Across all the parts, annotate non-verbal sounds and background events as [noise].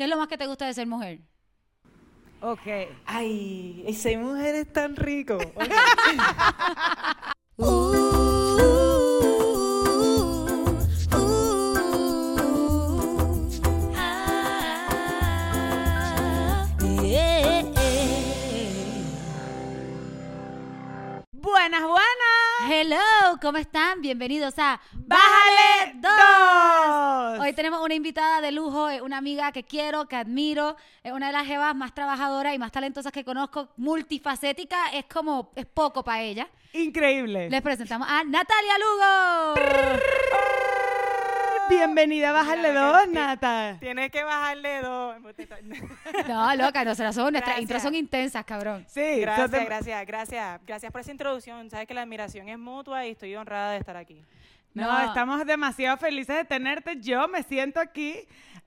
¿Qué es lo más que te gusta de ser mujer? Ok. Ay, ese mujer es tan rico. [laughs] Buenas, ¿cómo están? Bienvenidos a ¡Bájale dos! Hoy tenemos una invitada de lujo, es una amiga que quiero, que admiro, es una de las jevas más trabajadoras y más talentosas que conozco, multifacética, es como, es poco para ella. Increíble. Les presentamos a Natalia Lugo. Bienvenida a Mira, dos, Nata. Tienes que bajarle dos. [laughs] No, loca, no son, nuestras Gracias. intros son intensas, cabrón. Sí, Gracias, te- gracias, gracias. Gracias por esa introducción. Sabes que la admiración es mutua y estoy honrada de estar aquí. No, No. estamos demasiado felices de tenerte. Yo me siento aquí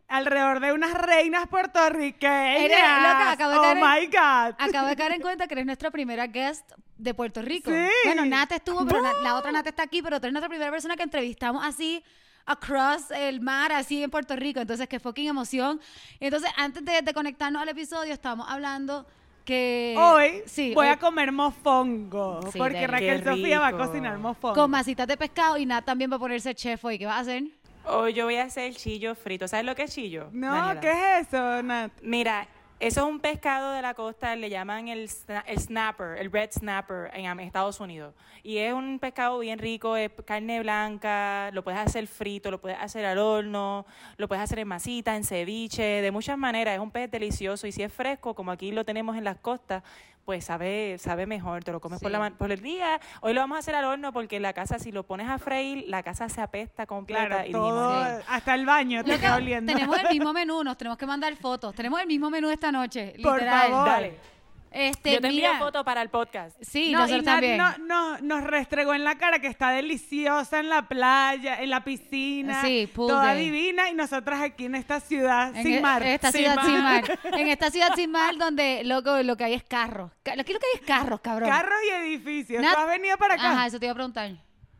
alrededor de unas reinas puertorriqueñas. Eres- loca, acabo de oh en- my God. Acabo de caer en cuenta que eres nuestra primera guest de Puerto Rico. Sí. Bueno, Nata estuvo, pero na- la otra Nata está aquí, pero tú eres nuestra primera persona que entrevistamos así across el mar, así en Puerto Rico. Entonces, qué fucking emoción. Entonces, antes de, de conectarnos al episodio, estábamos hablando que... Hoy sí, voy hoy a comer mofongo. Sí, porque. Raquel Sofía va a cocinar mofongo. con masitas de pescado y Nat también va a ponerse chef hoy. ¿Qué vas a hacer? Hoy yo voy a hacer chillo frito. ¿Sabes lo que es chillo? no, Daniela? ¿qué es eso, Nat? Mira, eso es un pescado de la costa, le llaman el, el snapper, el red snapper en Estados Unidos. Y es un pescado bien rico, es carne blanca, lo puedes hacer frito, lo puedes hacer al horno, lo puedes hacer en masita, en ceviche, de muchas maneras. Es un pez delicioso y si es fresco, como aquí lo tenemos en las costas, pues sabe, sabe mejor, te lo comes por, la, por el día. Hoy lo vamos a hacer al horno porque la casa, si lo pones a freír, la casa se apesta completa. Claro, y todo, Sí. hasta el baño te queda oliendo. tenemos el mismo [laughs] menú, nos tenemos que mandar fotos. Tenemos el mismo menú esta noche, Por literal. favor. Dale. Este, Yo te envío mira, foto para el podcast. Sí, no, nosotros y Nat también. no- no- nos restregó en la cara que está deliciosa en la playa, en la piscina, Sí, pool toda day. divina y nosotras aquí en esta ciudad En sin e- mar. En esta Sin ciudad mar. sin mar. En esta ciudad sin mar donde loco, lo que hay es carros. Ca- Aquí lo que hay es carros, cabrón. Carros y edificios. Nat- ¿Tú has venido para acá? Ajá, eso te iba a preguntar.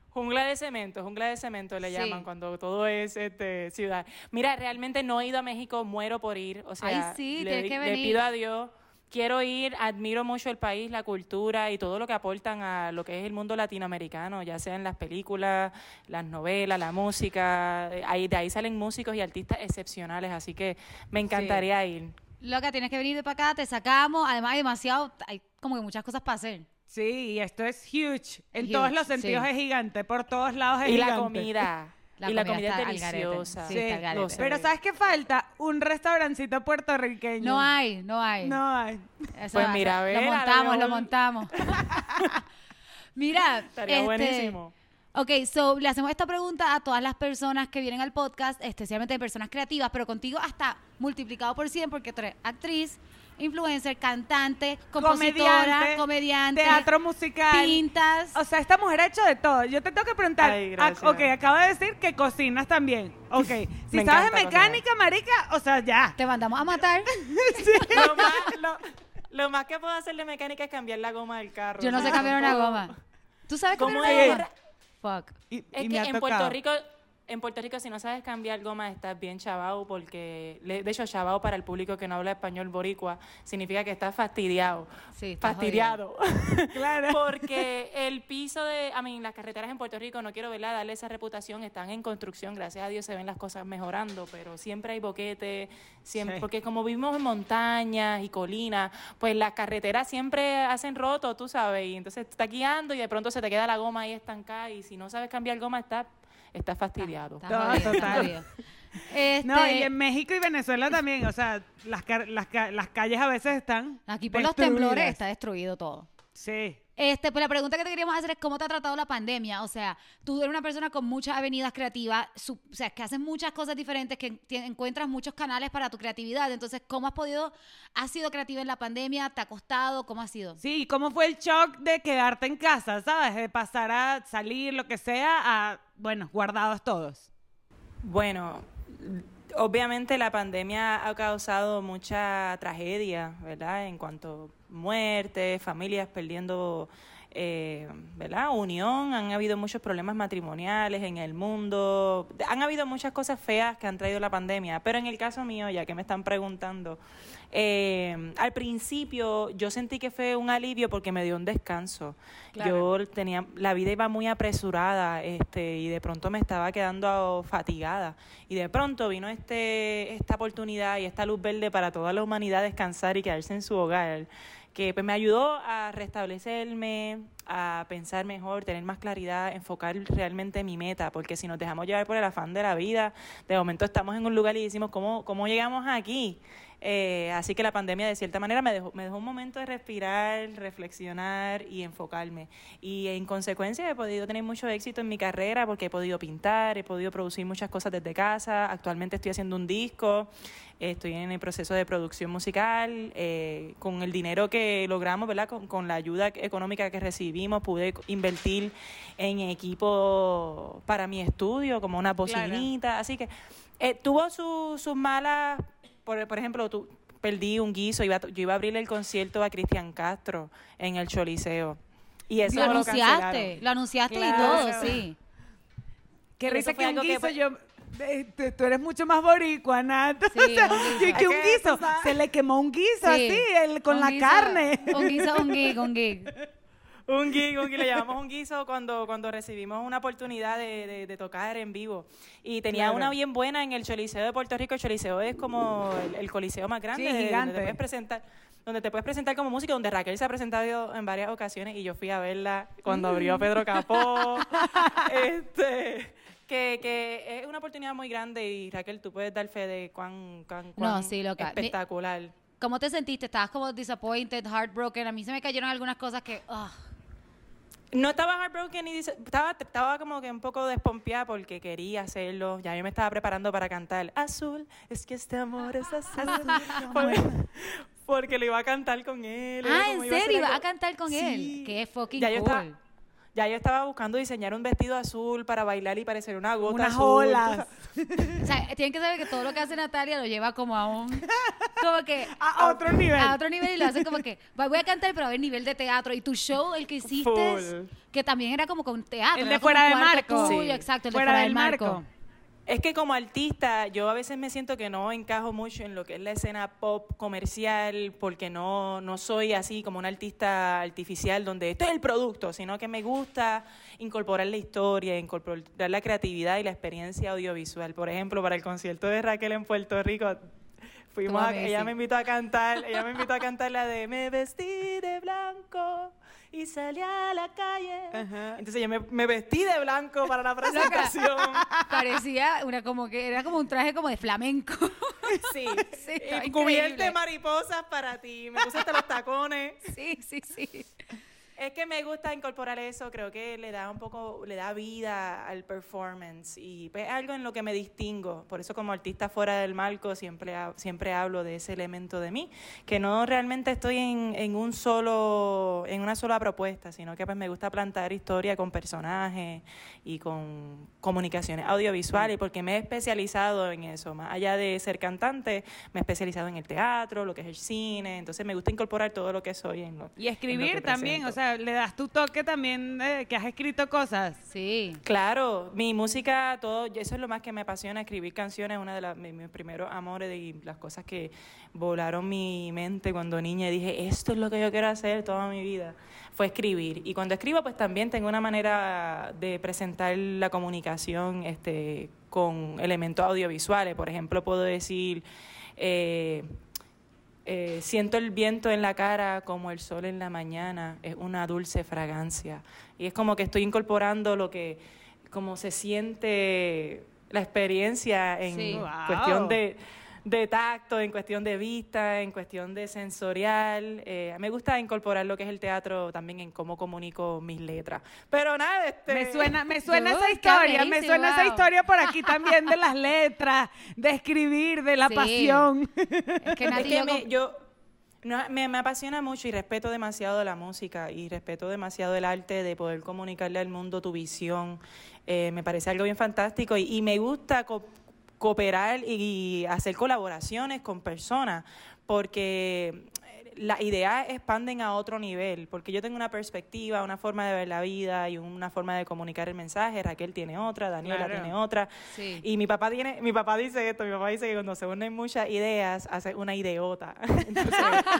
Jungla de cemento, jungla de cemento le Sí. llaman cuando todo es este, ciudad. Mira, realmente no he ido a México, muero por ir. O sea, Ay, sí, le, tienes que le venir. pido a Dios. Quiero ir, admiro mucho el país, la cultura y todo lo que aportan a lo que es el mundo latinoamericano, ya sea en las películas, las novelas, la música. eh, Ahí, de ahí salen músicos y artistas excepcionales, así que me encantaría ir. Loca, tienes que venir de para acá, te sacamos. Además, hay demasiado, hay como que muchas cosas para hacer. Sí, y esto es huge. En Huge, todos los sentidos sí. es gigante. Por todos lados es Y la gigante. comida. [laughs] La y la comida está es deliciosa. Sí, está al garete. lo sé. Pero ¿sabes qué falta? Un restaurancito puertorriqueño. No hay, no hay. No hay. Eso Pues va mira, a ver, Lo montamos, lo montamos. [laughs] Mira, Estaría este, buenísimo. Ok, so le hacemos esta pregunta a todas las personas que vienen al podcast, especialmente personas creativas, pero contigo hasta multiplicado por 100 porque tú eres actriz, influencer, cantante, compositora, comediante, Teatro musical. pintas. O sea, esta mujer ha hecho de todo. Yo te tengo que preguntar. Ay, gracias. ok, acabo de decir que cocinas también. Ok. Si Me sabes de mecánica, marica, o sea, ya. Te mandamos a matar. [laughs] lo, más, lo, lo más que puedo hacer de mecánica es cambiar la goma del carro. Yo no sé [laughs] cambiar una goma. ¿Tú sabes ¿Cómo es? Fuck. Y, Es y que me ha en tocado. Puerto Rico, en Puerto Rico si no sabes cambiar goma estás bien chavao porque, de hecho chavao para el público que no habla español boricua significa que estás fastidiado. Sí, estás fastidiado. [laughs] Claro. porque el piso de, a mí, las carreteras en Puerto Rico, no quiero verla, darle esa reputación, están en construcción, gracias a Dios se ven las cosas mejorando, pero siempre hay boquete, siempre, Sí. porque como vivimos en montañas y colinas, pues las carreteras siempre hacen roto, tú sabes, y entonces te estás guiando y de pronto se te queda la goma ahí estancada y si no sabes cambiar goma estás estás fastidiado. Estás No, jodido. Este, No, y en México y Venezuela también. O sea, las, car- las, ca- las calles a veces están. Aquí por los temblores está destruido todo. Sí. Este, pues la pregunta que te queríamos hacer es cómo te ha tratado la pandemia. O sea, tú eres una persona con muchas avenidas creativas, su- o sea, que haces muchas cosas diferentes, que encuentras muchos canales para tu creatividad. Entonces, ¿cómo has podido, has sido creativa en la pandemia? ¿Te ha costado? ¿Cómo ha sido? Sí, ¿cómo fue el shock de quedarte en casa, sabes? De pasar a salir, lo que sea, a, bueno, guardados todos. Bueno, obviamente la pandemia ha causado mucha tragedia, ¿verdad? En cuanto a muertes, familias perdiendo eh, ¿verdad? Unión, han habido muchos problemas matrimoniales en el mundo, han habido muchas cosas feas que han traído la pandemia, pero en el caso mío, ya que me están preguntando, eh, al principio yo sentí que fue un alivio porque me dio un descanso. Yo tenía, la vida iba muy apresurada, este, y de pronto me estaba quedando fatigada. Y de pronto vino este, esta oportunidad y esta luz verde para toda la humanidad descansar y quedarse en su hogar que pues, me ayudó a restablecerme, a pensar mejor, tener más claridad, enfocar realmente mi meta, porque si nos dejamos llevar por el afán de la vida, de momento estamos en un lugar y decimos, ¿cómo, cómo llegamos aquí? Eh, así que la pandemia de cierta manera me dejó, me dejó un momento de respirar, reflexionar y enfocarme. Y en consecuencia he podido tener mucho éxito en mi carrera porque he podido pintar, he podido producir muchas cosas desde casa. Actualmente estoy haciendo un disco, estoy en el proceso de producción musical. Eh, con el dinero que logramos, ¿verdad? Con, la ayuda económica que recibimos, pude invertir en equipo para mi estudio, como una bocinita. Así que eh, tuvo sus malas por, por ejemplo, tú perdí un guiso, iba, yo iba a abrirle el concierto a Cristian Castro en el Choliseo. Y eso lo lo anunciaste, lo anunciaste y todo, sí. Qué risa que un que guiso, fue- yo... eh, tú- eres mucho más boricua, Nat. Sí, [laughs] O sea, un guiso. que- que un que guiso. Se le quemó un guiso Sí. así, el, con Un la guiso- carne. Un guiso, un gig, un gig. [laughs] Un guiso, un guiso, le llamamos un guiso cuando, cuando recibimos una oportunidad de, de- de tocar en vivo. Y tenía Claro. una bien buena en el Choliseo de Puerto Rico. El Choliseo es como el, el coliseo más grande. Sí, de- donde gigante. te puedes presentar donde te puedes presentar como músico, donde Raquel se ha presentado en varias ocasiones y yo fui a verla cuando abrió Pedro Capó. [laughs] este, que, que es una oportunidad muy grande y Raquel, tú puedes dar fe de cuán, cuán, No, cuán sí, loca. Mi- espectacular. ¿Cómo te sentiste? ¿Estabas como disappointed, heartbroken? A mí se me cayeron algunas cosas que... ah, No estaba heartbroken y dice- estaba, estaba como que un poco despompeada porque quería hacerlo. Ya yo me estaba preparando para cantar Azul, es que este amor es azul. Porque, porque lo iba a cantar con él. Ah, ¿en iba a serio? ¿Ibas algo- a cantar con Sí. él? Qué fucking Ya yo cool. estaba- Ya yo estaba buscando diseñar un vestido azul para bailar y parecer una gota Unas azul. olas. [laughs] O sea, tienen que saber que todo lo que hace Natalia lo lleva como a un... Como que... [laughs] A otro nivel. A otro nivel y lo hace como que... Voy a cantar, pero a ver nivel de teatro. Y tu show, el que hiciste, Full. que también era como con teatro. El de fuera de cuarto marco. tuyo, Sí. exacto, el de Fuera fuera del del marco. marco. Es que como artista, yo a veces me siento que no encajo mucho en lo que es la escena pop comercial, porque no, no soy así como un artista artificial donde esto es el producto, sino que me gusta incorporar la historia, incorporar la creatividad y la experiencia audiovisual. Por ejemplo, para el concierto de Raquel en Puerto Rico, fuimos a- ella me invitó a cantar, ella me invitó a cantar la de Me vestí de blanco y salí a la calle. Ajá. Entonces yo me, me vestí de blanco para la presentación. [laughs] Parecía una como que era como un traje como de flamenco. [laughs] Sí, [laughs] Sí, y cubierta de mariposas para ti. Me puse hasta los tacones. Sí, sí, sí. Es que me gusta incorporar eso, creo que le da un poco, le da vida al performance y pues, es algo en lo que me distingo. Por eso como artista fuera del marco siempre, siempre hablo de ese elemento de mí, que no realmente estoy en, en un solo, en una sola propuesta, sino que pues me gusta plantar historia con personajes y con comunicaciones audiovisuales, porque me he especializado en eso. Más allá de ser cantante, me he especializado en el teatro, lo que es el cine, entonces me gusta incorporar todo lo que soy en lo Y escribir en lo que también, presento. o sea, le das tu toque también de que has escrito cosas. Sí. Claro, mi música, todo, eso es lo más que me apasiona, escribir canciones, es una de las, mis primeros amores y las cosas que volaron mi mente cuando niña y dije, esto es lo que yo quiero hacer toda mi vida, fue escribir. Y cuando escribo, pues también tengo una manera de presentar la comunicación este, con elementos audiovisuales. Por ejemplo, puedo decir... eh, eh, siento el viento en la cara como el sol en la mañana, es una dulce fragancia. Y es como que estoy incorporando lo que, como se siente la experiencia en Sí. Wow. cuestión de, de tacto, en cuestión de vista, en cuestión de sensorial. Eh, me gusta incorporar lo que es el teatro también en cómo comunico mis letras. Pero nada, este... Me suena, me [laughs] suena esa Uy, historia, me suena esa historia por aquí también de las letras, de escribir, de la Sí. pasión. Es que Es Nati que yo me, yo no, me, me apasiona mucho y respeto demasiado la música y respeto demasiado el arte de poder comunicarle al mundo tu visión. Eh, me parece algo bien fantástico y, y me gusta co- cooperar y, hacer colaboraciones con personas porque las ideas expanden a otro nivel, porque yo tengo una perspectiva, una forma de ver la vida y una forma de comunicar el mensaje, Raquel tiene otra, Daniela Claro. tiene otra, Sí. y mi papá tiene, mi papá dice esto, mi papá dice que cuando se unen muchas ideas, hace una ideota. [laughs] Entonces,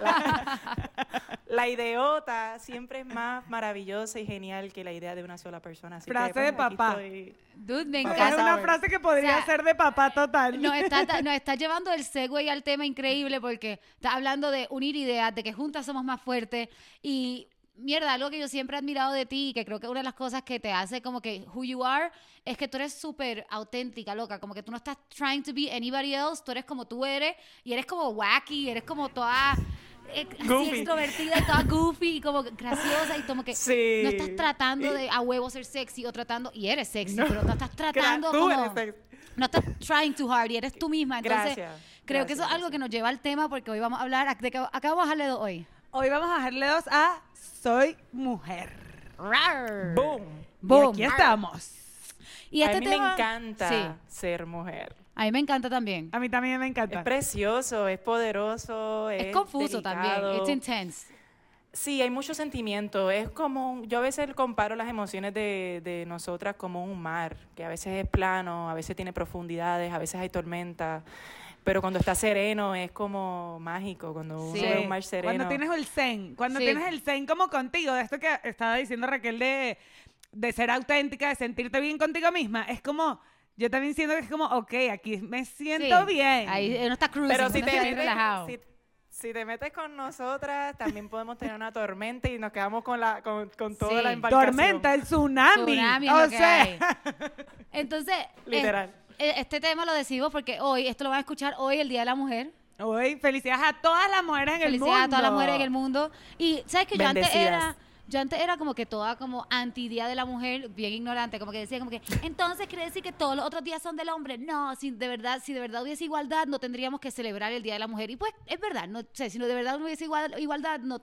la, [laughs] la ideota siempre es más maravillosa y genial que la idea de una sola persona. Así que, Frase pues, de papá. estoy. Dude, me Es encanta. una frase que podría O sea, ser de papá total. Nos está, nos está llevando el segue al tema increíble porque está hablando de unir ideas, de que juntas somos más fuertes y mierda, algo que yo siempre he admirado de ti y que creo que una de las cosas que te hace como que who you are es que tú eres súper auténtica, loca, como que tú no estás trying to be anybody else, tú eres como tú eres y eres como wacky, eres como toda eh, así Goofy. extrovertida y toda goofy y como graciosa y como que Sí. no estás tratando de a huevo ser sexy o tratando y eres sexy, pero no estás tratando como no estás trying too hard y eres tú misma. Entonces, Gracias, creo que eso es algo que nos lleva al tema porque hoy vamos a hablar, de que acá vamos a darle dos hoy. Hoy vamos a bajarle dos a Soy mujer. Boom. Y Boom. aquí estamos. Y a este mí tema, me encanta Sí, ser mujer. a mí me encanta también. A mí también me encanta. Es precioso, es poderoso, es, Es confuso también. It's intense. Sí, hay mucho sentimiento. Es como, un- yo a veces comparo las emociones de, de nosotras como un mar, que a veces es plano, a veces tiene profundidades, a veces hay tormentas, pero cuando está sereno es como mágico, cuando uno Sí. ve un mar sereno. Cuando tienes el zen, cuando Sí. tienes el zen como contigo, de esto que estaba diciendo Raquel de, de ser auténtica, de sentirte bien contigo misma, es como, yo también siento que es como, ok, aquí me siento Sí. bien. Ahí uno está cruising, Pero si uno te, metes, relajado. si, si te metes con nosotras, también podemos tener una tormenta y nos quedamos con, la, con, con toda Sí. la embarcación. Tormenta, el tsunami. Tsunami o sea. Entonces, [laughs] Literal. Este tema lo decimos porque hoy, esto lo van a escuchar hoy, el Día de la Mujer. Hoy, felicidades a todas las mujeres en el mundo. Felicidades a todas las mujeres en el mundo. Y sabes que yo antes era, yo antes era como que toda como anti día de la mujer, bien ignorante, como que decía como que, entonces quiere decir que todos los otros días son del hombre. No, si de verdad, si de verdad hubiese igualdad, no tendríamos que celebrar el Día de la Mujer. Y pues es verdad, no sé, si no de verdad no hubiese igual- igualdad, no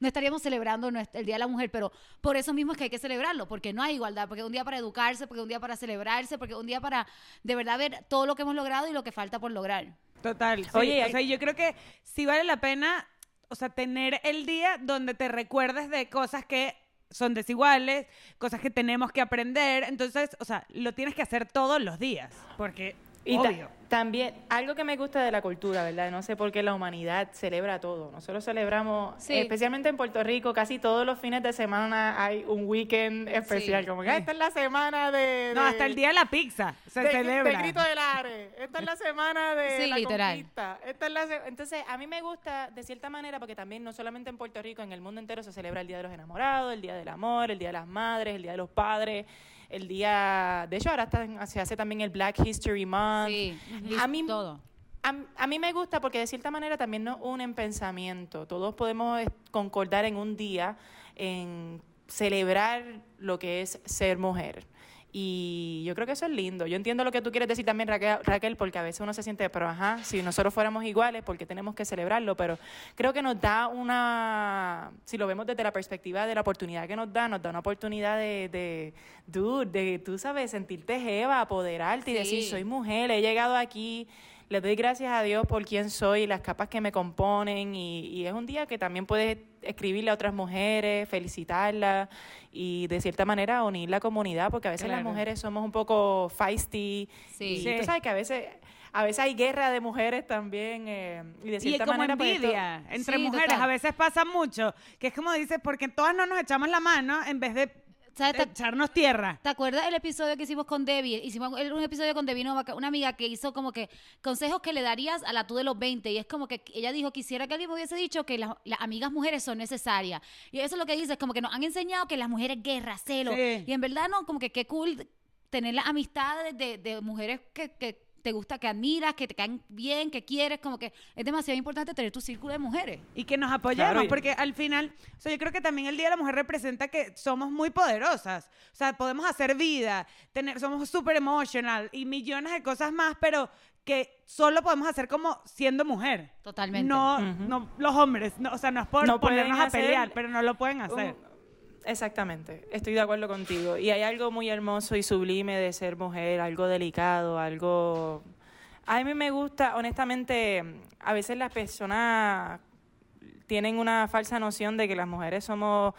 no estaríamos celebrando el Día de la Mujer, pero por eso mismo es que hay que celebrarlo, porque no hay igualdad, porque es un día para educarse, porque es un día para celebrarse, porque es un día para de verdad ver todo lo que hemos logrado y lo que falta por lograr. Total. sí. Oye, o sea, yo creo que sí vale la pena, o sea, tener el día donde te recuerdes de cosas que son desiguales, cosas que tenemos que aprender. Entonces, o sea, lo tienes que hacer todos los días, porque Y obvio. también, algo que me gusta de la cultura, ¿verdad? No sé por qué la humanidad celebra todo. Nosotros celebramos, Sí. especialmente en Puerto Rico, casi todos los fines de semana hay un weekend especial. Sí. Como que "Ah, esta es la semana de. No, hasta el día de la pizza se de, celebra. de Grito del Are. Esta es la semana de Sí, la literal. conquista. Esta es la Entonces, a mí me gusta de cierta manera porque también no solamente en Puerto Rico, en el mundo entero se celebra el Día de los Enamorados, el Día del Amor, el Día de las Madres, el Día de los Padres, el día... De hecho, ahora está- se hace también el Black History Month. Sí, A mí, todo. a, a mí me gusta porque de cierta manera también nos unen pensamiento. Todos podemos concordar en un día en celebrar lo que es ser mujer. Y yo creo que eso es lindo. Yo entiendo lo que tú quieres decir también, Raquel, porque a veces uno se siente, pero ajá, si nosotros fuéramos iguales, porque tenemos que celebrarlo? Pero creo que nos da una, si lo vemos desde la perspectiva de la oportunidad que nos da, nos da una oportunidad de, de dude, de, tú sabes, sentirte jeva, apoderarte y decir, soy mujer, he llegado aquí, le doy gracias a Dios por quién soy, las capas que me componen y, y es un día que también puedes escribirle a otras mujeres, felicitarlas y de cierta manera unir la comunidad porque a veces las mujeres somos un poco feisty Sí. y Sí. tú sabes que a veces a veces hay guerra de mujeres también eh, y de Y cierta como manera pues, esto- entre Sí, mujeres, total. a veces pasa mucho, que es como dices, porque todas no nos echamos la mano en vez de ¿Sabes? ¿Te, echarnos tierra. te acuerdas el episodio que hicimos con Debbie? Hicimos un episodio con Debbie Novak, una amiga que hizo como que consejos que le darías a la tú de los 20. Y es como que ella dijo, quisiera que alguien me hubiese dicho que las, las amigas mujeres son necesarias. Y eso es lo que dice, es como que nos han enseñado que las mujeres guerra, celo. Sí. Y en verdad no, como que qué cool tener las amistades de, de mujeres que, que te gusta, que admiras, que te caen bien, que quieres, como que es demasiado importante tener tu círculo de mujeres. y que nos apoyemos, Claro, y- porque al final, o sea, yo creo que también el Día de la Mujer representa que somos muy poderosas, o sea, podemos hacer vida, tener, somos súper emotional y millones de cosas más, pero que solo podemos hacer como siendo mujer. Totalmente. No, no los hombres, no, o sea, no es por No ponernos a pelear, pero no lo pueden hacer. Exactamente, estoy de acuerdo contigo. Y hay algo muy hermoso y sublime de ser mujer, algo delicado, algo... A mí me gusta, honestamente, a veces las personas tienen una falsa noción de que las mujeres somos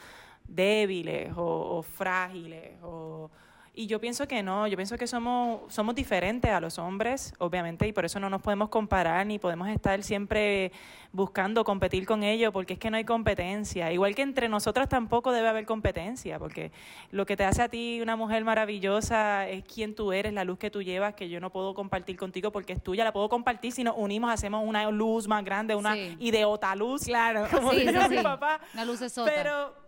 débiles o, o frágiles o y yo pienso que no, yo pienso que somos, somos diferentes a los hombres, obviamente, y por eso no nos podemos comparar ni podemos estar siempre buscando competir con ellos, porque es que no hay competencia. Igual que entre nosotras tampoco debe haber competencia, porque lo que te hace a ti una mujer maravillosa es quién tú eres, la luz que tú llevas, que yo no puedo compartir contigo porque es tuya, la puedo compartir si nos unimos, hacemos una luz más grande, una Sí. ideota luz. Claro. [laughs] Como Sí, diría sí, mi sí. papá. Una luz es otra. Pero,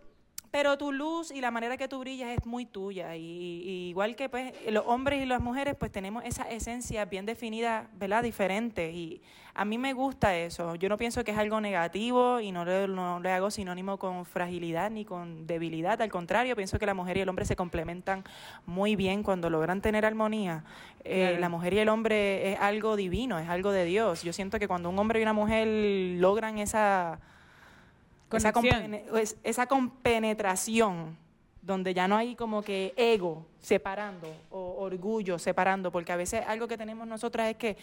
pero tu luz y la manera que tú brillas es muy tuya. Y, y igual que pues los hombres y las mujeres, pues tenemos esa esencia bien definida, ¿verdad? Diferente. Y a mí me gusta eso. Yo no pienso que es algo negativo y no le, no le hago sinónimo con fragilidad ni con debilidad. Al contrario, pienso que la mujer y el hombre se complementan muy bien cuando logran tener armonía. Eh, Claro. La mujer y el hombre es algo divino, es algo de Dios. Yo siento que cuando un hombre y una mujer logran esa esa, compene- esa compenetración donde ya no hay como que ego separando o orgullo separando, porque a veces algo que tenemos nosotras es que,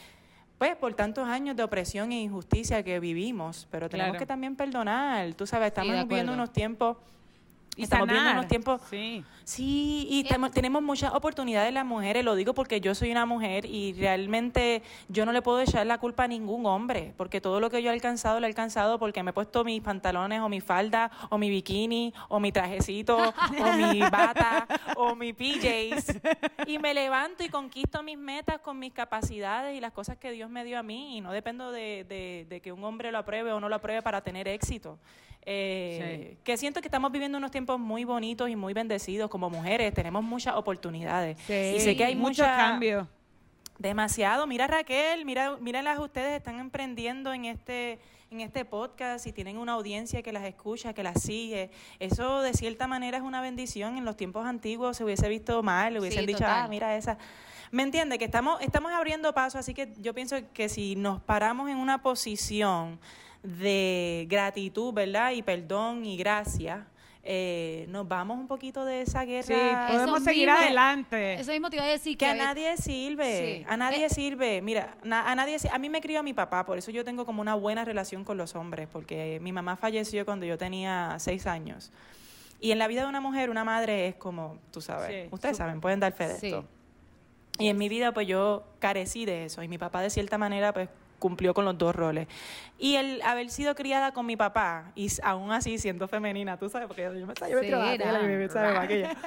pues, por tantos años de opresión e injusticia que vivimos, pero tenemos Claro. que también perdonar. Tú sabes, estamos viviendo unos tiempos, Y estamos viendo unos tiempos Sí. Sí, y temo- tenemos muchas oportunidades las mujeres, lo digo porque yo soy una mujer y realmente yo no le puedo echar la culpa a ningún hombre, porque todo lo que yo he alcanzado lo he alcanzado porque me he puesto mis pantalones o mi falda o mi bikini o mi trajecito o mi bata o mi PJs y me levanto y conquisto mis metas con mis capacidades y las cosas que Dios me dio a mí y no dependo de, de- de que un hombre lo apruebe o no lo apruebe para tener éxito. Eh, Que siento que estamos viviendo unos tiempos muy bonitos y muy bendecidos como mujeres. Tenemos muchas oportunidades. y sé que hay muchos cambios. Demasiado. Mira Raquel, mira, míralas ustedes, están emprendiendo en este, en este podcast y tienen una audiencia que las escucha, que las sigue. Eso de cierta manera es una bendición. En los tiempos antiguos se hubiese visto mal, le hubiesen Sí, dicho, total. ah, mira esa. ¿Me entiende? Que estamos, estamos abriendo paso, así que yo pienso que si nos paramos en una posición de gratitud, ¿verdad? Y perdón y gracia, eh, nos vamos un poquito de esa guerra. Sí, Eso podemos seguir mismo- adelante. Eso mismo te iba a decir Que a ve- nadie sirve, Sí. a nadie Eh. sirve. Mira, na- a nadie a mí me crió mi papá, por eso yo tengo como una buena relación con los hombres, porque mi mamá falleció cuando yo tenía seis años. Y en la vida de una mujer, una madre es como, tú sabes, Sí, ustedes saben, pueden dar fe de Sí. esto. Y en mi vida, pues yo carecí de eso. Y mi papá, de cierta manera, pues cumplió con los dos roles. Y el haber sido criada con mi papá, y aún así siendo femenina, tú sabes, porque yo me. Maquilla.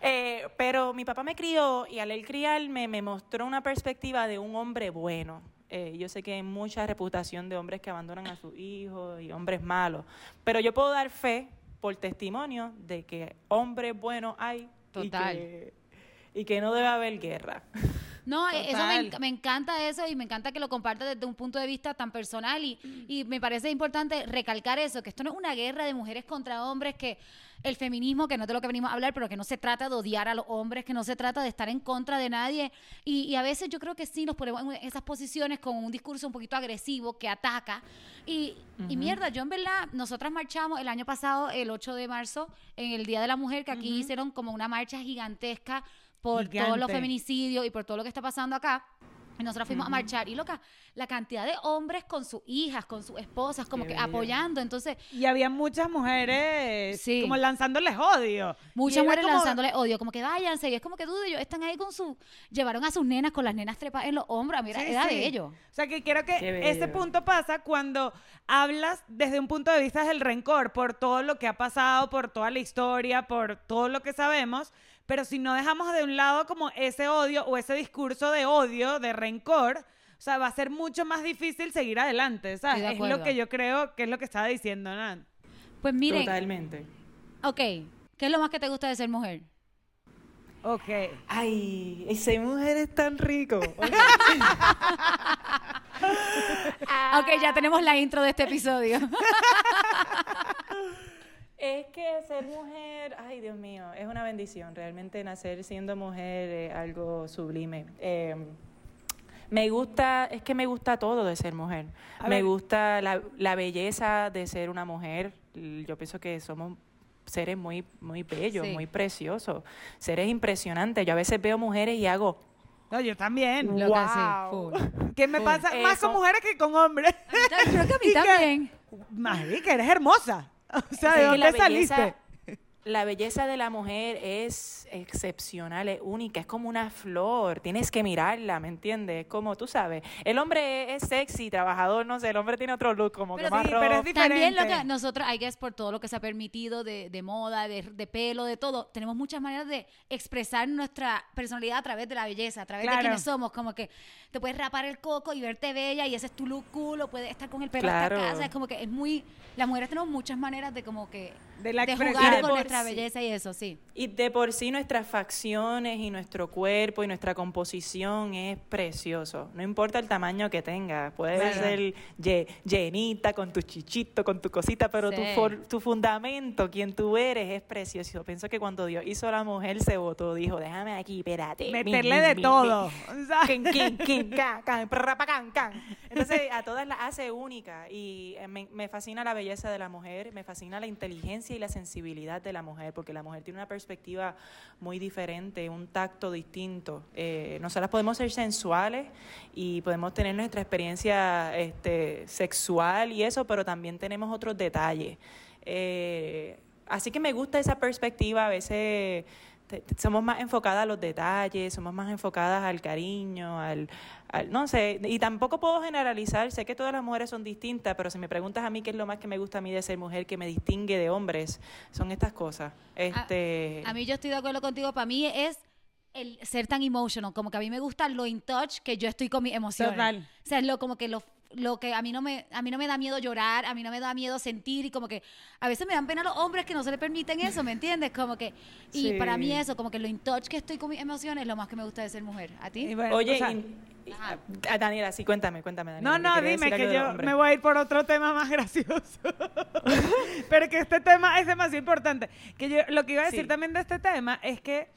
Eh, pero mi papá me crió y al él criarme me mostró una perspectiva de un hombre bueno. Eh, yo sé que hay mucha reputación de hombres que abandonan a sus hijos y hombres malos, pero yo puedo dar fe por testimonio de que hombres buenos hay y Total. que, y que no debe haber guerra. No, e- eso me, encanta eso y me encanta que lo compartas desde un punto de vista tan personal y, y me parece importante recalcar eso, que esto no es una guerra de mujeres contra hombres, que el feminismo, que no es de lo que venimos a hablar, pero que no se trata de odiar a los hombres, que no se trata de estar en contra de nadie. Y, y a veces yo creo que sí nos ponemos en esas posiciones con un discurso un poquito agresivo que ataca. Y, y mierda, yo en verdad, nosotras marchamos el año pasado, el 8 de marzo, en el Día de la Mujer, que aquí hicieron como una marcha gigantesca por todos los Gigante. feminicidios y por todo lo que está pasando acá. Y nosotros fuimos a marchar y loca, la cantidad de hombres con sus hijas, con sus esposas, como Qué que bello. apoyando. Entonces, Y había muchas mujeres Sí. como lanzándoles odio. Muchas era mujeres como- lanzándole odio, como que váyanse. Y es como que tú ellos están ahí con su. Llevaron a sus nenas con las nenas trepas en los hombros. Mira, Sí, era sí. de ellos. O sea, que creo que bello. ese punto pasa cuando hablas desde un punto de vista del rencor por todo lo que ha pasado, por toda la historia, por todo lo que sabemos, pero si no dejamos de un lado como ese odio o ese discurso de odio, de rencor, o sea, va a ser mucho más difícil seguir adelante, ¿sabes? Es lo que yo creo que es lo que estaba diciendo Nan. Pues miren, Totalmente. ok, ¿qué es lo más que te gusta de ser mujer? Ok. Ay, ese mujer es tan rico. [laughs] Ok, ya tenemos la intro de este episodio. [laughs] Es que ser mujer, ay Dios mío, es una bendición. Realmente nacer siendo mujer es algo sublime. Eh, me gusta, es que me gusta todo de ser mujer. A me ver. gusta la, la belleza de ser una mujer. Yo pienso que somos seres muy, muy bellos, Sí. muy preciosos, seres impresionantes. Yo a veces veo mujeres y hago, No, yo también. Lo que full. ¿Qué me pasa más con mujeres que con hombres? Creo que a mí [laughs] Y que- también. marica, eres hermosa. [laughs] O sea, ¿de que la dónde saliste? belleza- La belleza de la mujer es excepcional, es única, es como una flor, tienes que mirarla, ¿me entiendes? Es como tú sabes, el hombre es sexy, trabajador, no sé, el hombre tiene otro look, como Pero que más sí, pero es diferente. También lo que nosotros, I guess, por todo lo que se ha permitido de, de moda, de, de pelo, de todo, tenemos muchas maneras de expresar nuestra personalidad a través de la belleza, a través Claro. de quienes somos. Como que te puedes rapar el coco y verte bella y ese es tu look cool, o puedes estar con el pelo hasta Claro. casa. Es como que es muy. Las mujeres tenemos muchas maneras de como que. De la de expresión. jugar con nuestra sí. belleza y eso, sí. Y de por sí nuestras facciones y nuestro cuerpo y nuestra composición es precioso. No importa el tamaño que tengas. Puedes Claro. ser lle- llenita, con tu chichito, con tu cosita, pero tu, for- tu fundamento, quien tú eres, es precioso. Pienso que cuando Dios hizo a la mujer, se votó, dijo, déjame aquí, espérate. Meterle mi, de mi, todo. mi". ¿sabes? Can, can, can, can, can, prra, pa, can, can. Entonces, a todas las hace única. Y eh, me, me fascina la belleza de la mujer, me fascina la inteligencia y la sensibilidad de la mujer, porque la mujer tiene una perspectiva muy diferente, un tacto distinto. Eh, nosotras podemos ser sensuales y podemos tener nuestra experiencia este, sexual y eso, pero también tenemos otros detalles. Eh, así que me gusta esa perspectiva, a veces somos más enfocadas a los detalles, somos más enfocadas al cariño, al, al- no sé, y tampoco puedo generalizar, sé que todas las mujeres son distintas, pero si me preguntas a mí qué es lo más que me gusta a mí de ser mujer, que me distingue de hombres, son estas cosas. Este, A mí yo estoy de acuerdo contigo. Para mí es el ser tan emotional. Como que a mí me gusta lo in touch que yo estoy con mis emociones. Total. O sea, lo como que lo lo que a mí no me a mí no me da miedo llorar, a mí no me da miedo sentir y como que a veces me dan pena los hombres que no se les permiten eso, ¿me entiendes? Como que y Sí. para mí eso, como que lo in touch que estoy con mis emociones es lo más que me gusta de ser mujer. ¿A ti? Bueno, Oye, o sea, a Daniela, sí, cuéntame, cuéntame, Daniela. No, no, dime que yo me voy a ir por otro tema más gracioso. [laughs] Pero que este tema es demasiado importante. Que yo lo que iba a decir Sí. también de este tema es que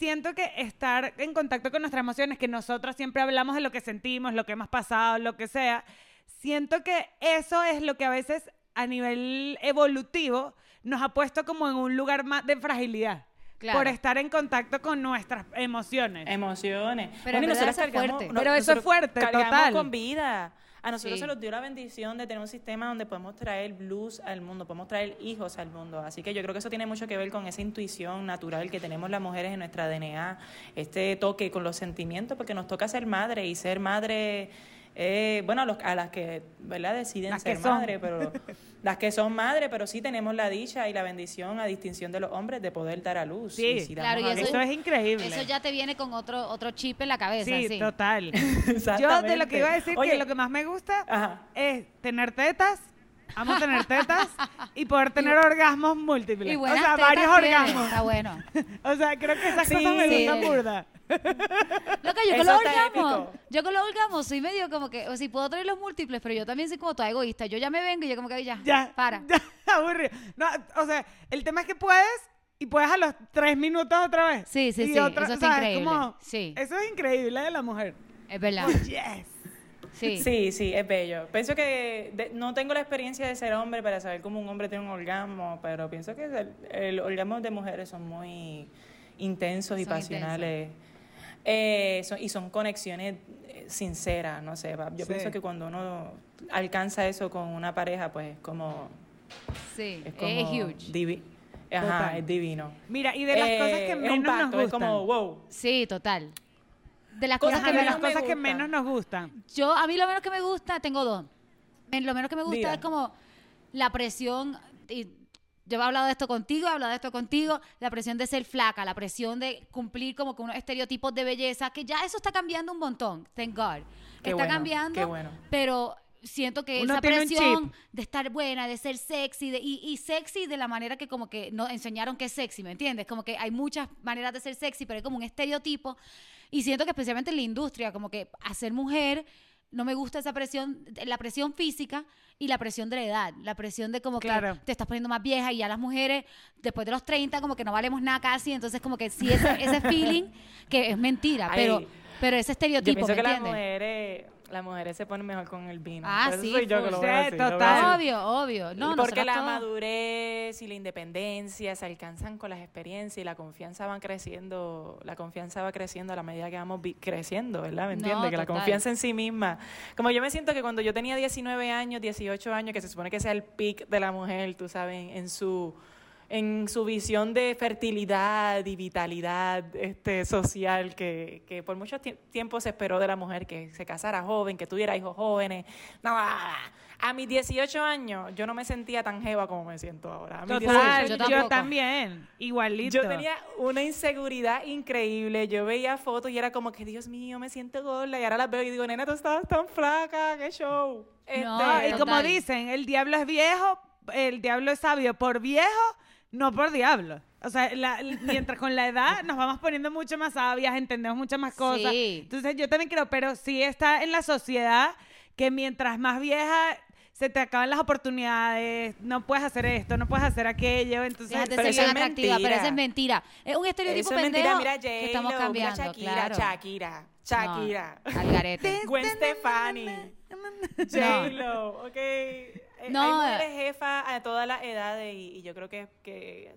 siento que estar en contacto con nuestras emociones, que nosotras siempre hablamos de lo que sentimos, lo que hemos pasado, lo que sea, siento que eso es lo que a veces a nivel evolutivo nos ha puesto como en un lugar más de fragilidad. Claro. Por estar en contacto con nuestras emociones. Emociones. Pero verdad nosotras eso es cargamos- fuerte. Pero eso es fuerte, total. con vida. A nosotros Sí. se nos dio la bendición de tener un sistema donde podemos traer blues al mundo, podemos traer hijos al mundo. Así que yo creo que eso tiene mucho que ver con esa intuición natural que tenemos las mujeres en nuestra DNA, este toque con los sentimientos, porque nos toca ser madre y ser madre, eh, bueno, a, los- a las que ¿verdad? deciden Las ser son. madre, pero [laughs] las que son madre, pero sí tenemos la dicha y la bendición a distinción de los hombres de poder dar a luz. Sí, Y si damos Claro, y eso- es increíble. Eso ya te viene con otro otro chip en la cabeza, Sí, sí. total. [laughs] Yo de lo que iba a decir, que lo que más me gusta Ajá. es tener tetas, amo tener tetas y poder tener orgasmos múltiples. Y o sea, varios orgasmos. Está bueno. [laughs] O sea, creo que esas Sí, cosas me sí. gustan burda. Loca, yo con [laughs] los orgasmos, yo con los orgasmos soy medio como que, o si puedo traer los múltiples, pero yo también soy como toda egoísta. Yo ya me vengo y yo como que ya, Ya. para. [laughs] Ya, aburrido. No, o sea, el tema es que puedes y puedes a los tres minutos otra vez. Sí, sí, Y sí, otra- eso sea, es increíble. como- Sí. Eso es increíble de la mujer. Es verdad. Oh, yes. Sí. [laughs] Sí, sí, es bello. Pienso que de- no tengo la experiencia de ser hombre para saber cómo un hombre tiene un orgasmo, pero pienso que el, el orgasmo de mujeres son muy intensos y Son pasionales. Eh, son- y son conexiones eh, sinceras, no sé. va- Yo Sí. pienso que cuando uno alcanza eso con una pareja, pues es como... Sí, Es, como es huge. divi- Ajá, Total. es divino. Mira, y de las Eh, cosas que es un menos pacto, nos es gustan. como, wow. Sí, total. De las Cosas que de menos las me cosas que menos nos gustan. Yo, a mí lo menos que me gusta, tengo dos. Lo menos que me gusta Diga. es como la presión, y yo he hablado de esto contigo, he hablado de esto contigo, la presión de ser flaca, la presión de cumplir como que unos estereotipos de belleza, que ya eso está cambiando un montón, thank God. Qué está bueno, cambiando, qué bueno. pero siento que Uno esa presión de estar buena, de ser sexy, de, y, y sexy de la manera que como que nos enseñaron que es sexy, ¿me entiendes? Como que hay muchas maneras de ser sexy, pero hay como un estereotipo. Y siento que especialmente en la industria, como que hacer mujer, no me gusta esa presión, la presión física y la presión de la edad, la presión de como Claro. que te estás poniendo más vieja y ya las mujeres después de los 30 como que no valemos nada casi, entonces como que sí ese, ese [laughs] feeling que es mentira, Ay, pero pero ese Yo estereotipo, pienso ¿me que las mujeres, Las mujeres se ponen mejor con el vino. Ah, Por eso sí, soy yo que lo voy a Sí, decir, lo total. decir. Obvio, obvio. No, porque la madurez y la independencia se alcanzan con las experiencias y la confianza van creciendo, la confianza va creciendo a la medida que vamos creciendo, ¿verdad? ¿Me No, entiendes? que la total. confianza en sí misma. Como yo me siento que cuando yo tenía 19 años, 18 años, que se supone que sea el pic de la mujer, tú sabes, en su en su visión de fertilidad y vitalidad este, social que, que por mucho tie- tiempo se esperó de la mujer, que se casara joven, que tuviera hijos jóvenes. No, a mis 18 años yo no me sentía tan jeva como me siento ahora. A mis Total, 18 yo yo, también, igualito. yo tenía una inseguridad increíble. Yo veía fotos y era como que, Dios mío, me siento gorda. Y ahora las veo y digo, nena, tú estabas tan flaca, qué show. Este, No, y como dicen, el diablo es viejo, el diablo es sabio por viejo, no por diablo. O sea, la- mientras con la edad nos vamos poniendo mucho más sabias, entendemos muchas más cosas. Sí. Entonces yo también creo, pero sí está en la sociedad que mientras más vieja se te acaban las oportunidades, no puedes hacer esto, no puedes hacer aquello, entonces... Déjate Pero eso es atractiva, pero eso es mentira. mentira. Es un estereotipo Eso es pendejo mentira. Mira, que estamos cambiando. Shakira, claro. Shakira, Shakira. No, al garete. [laughs] Gwen Stefani. [laughs] J-Lo, ok. Eh, No, Hay eh. mujeres jefas a todas las edades y, y yo creo que, que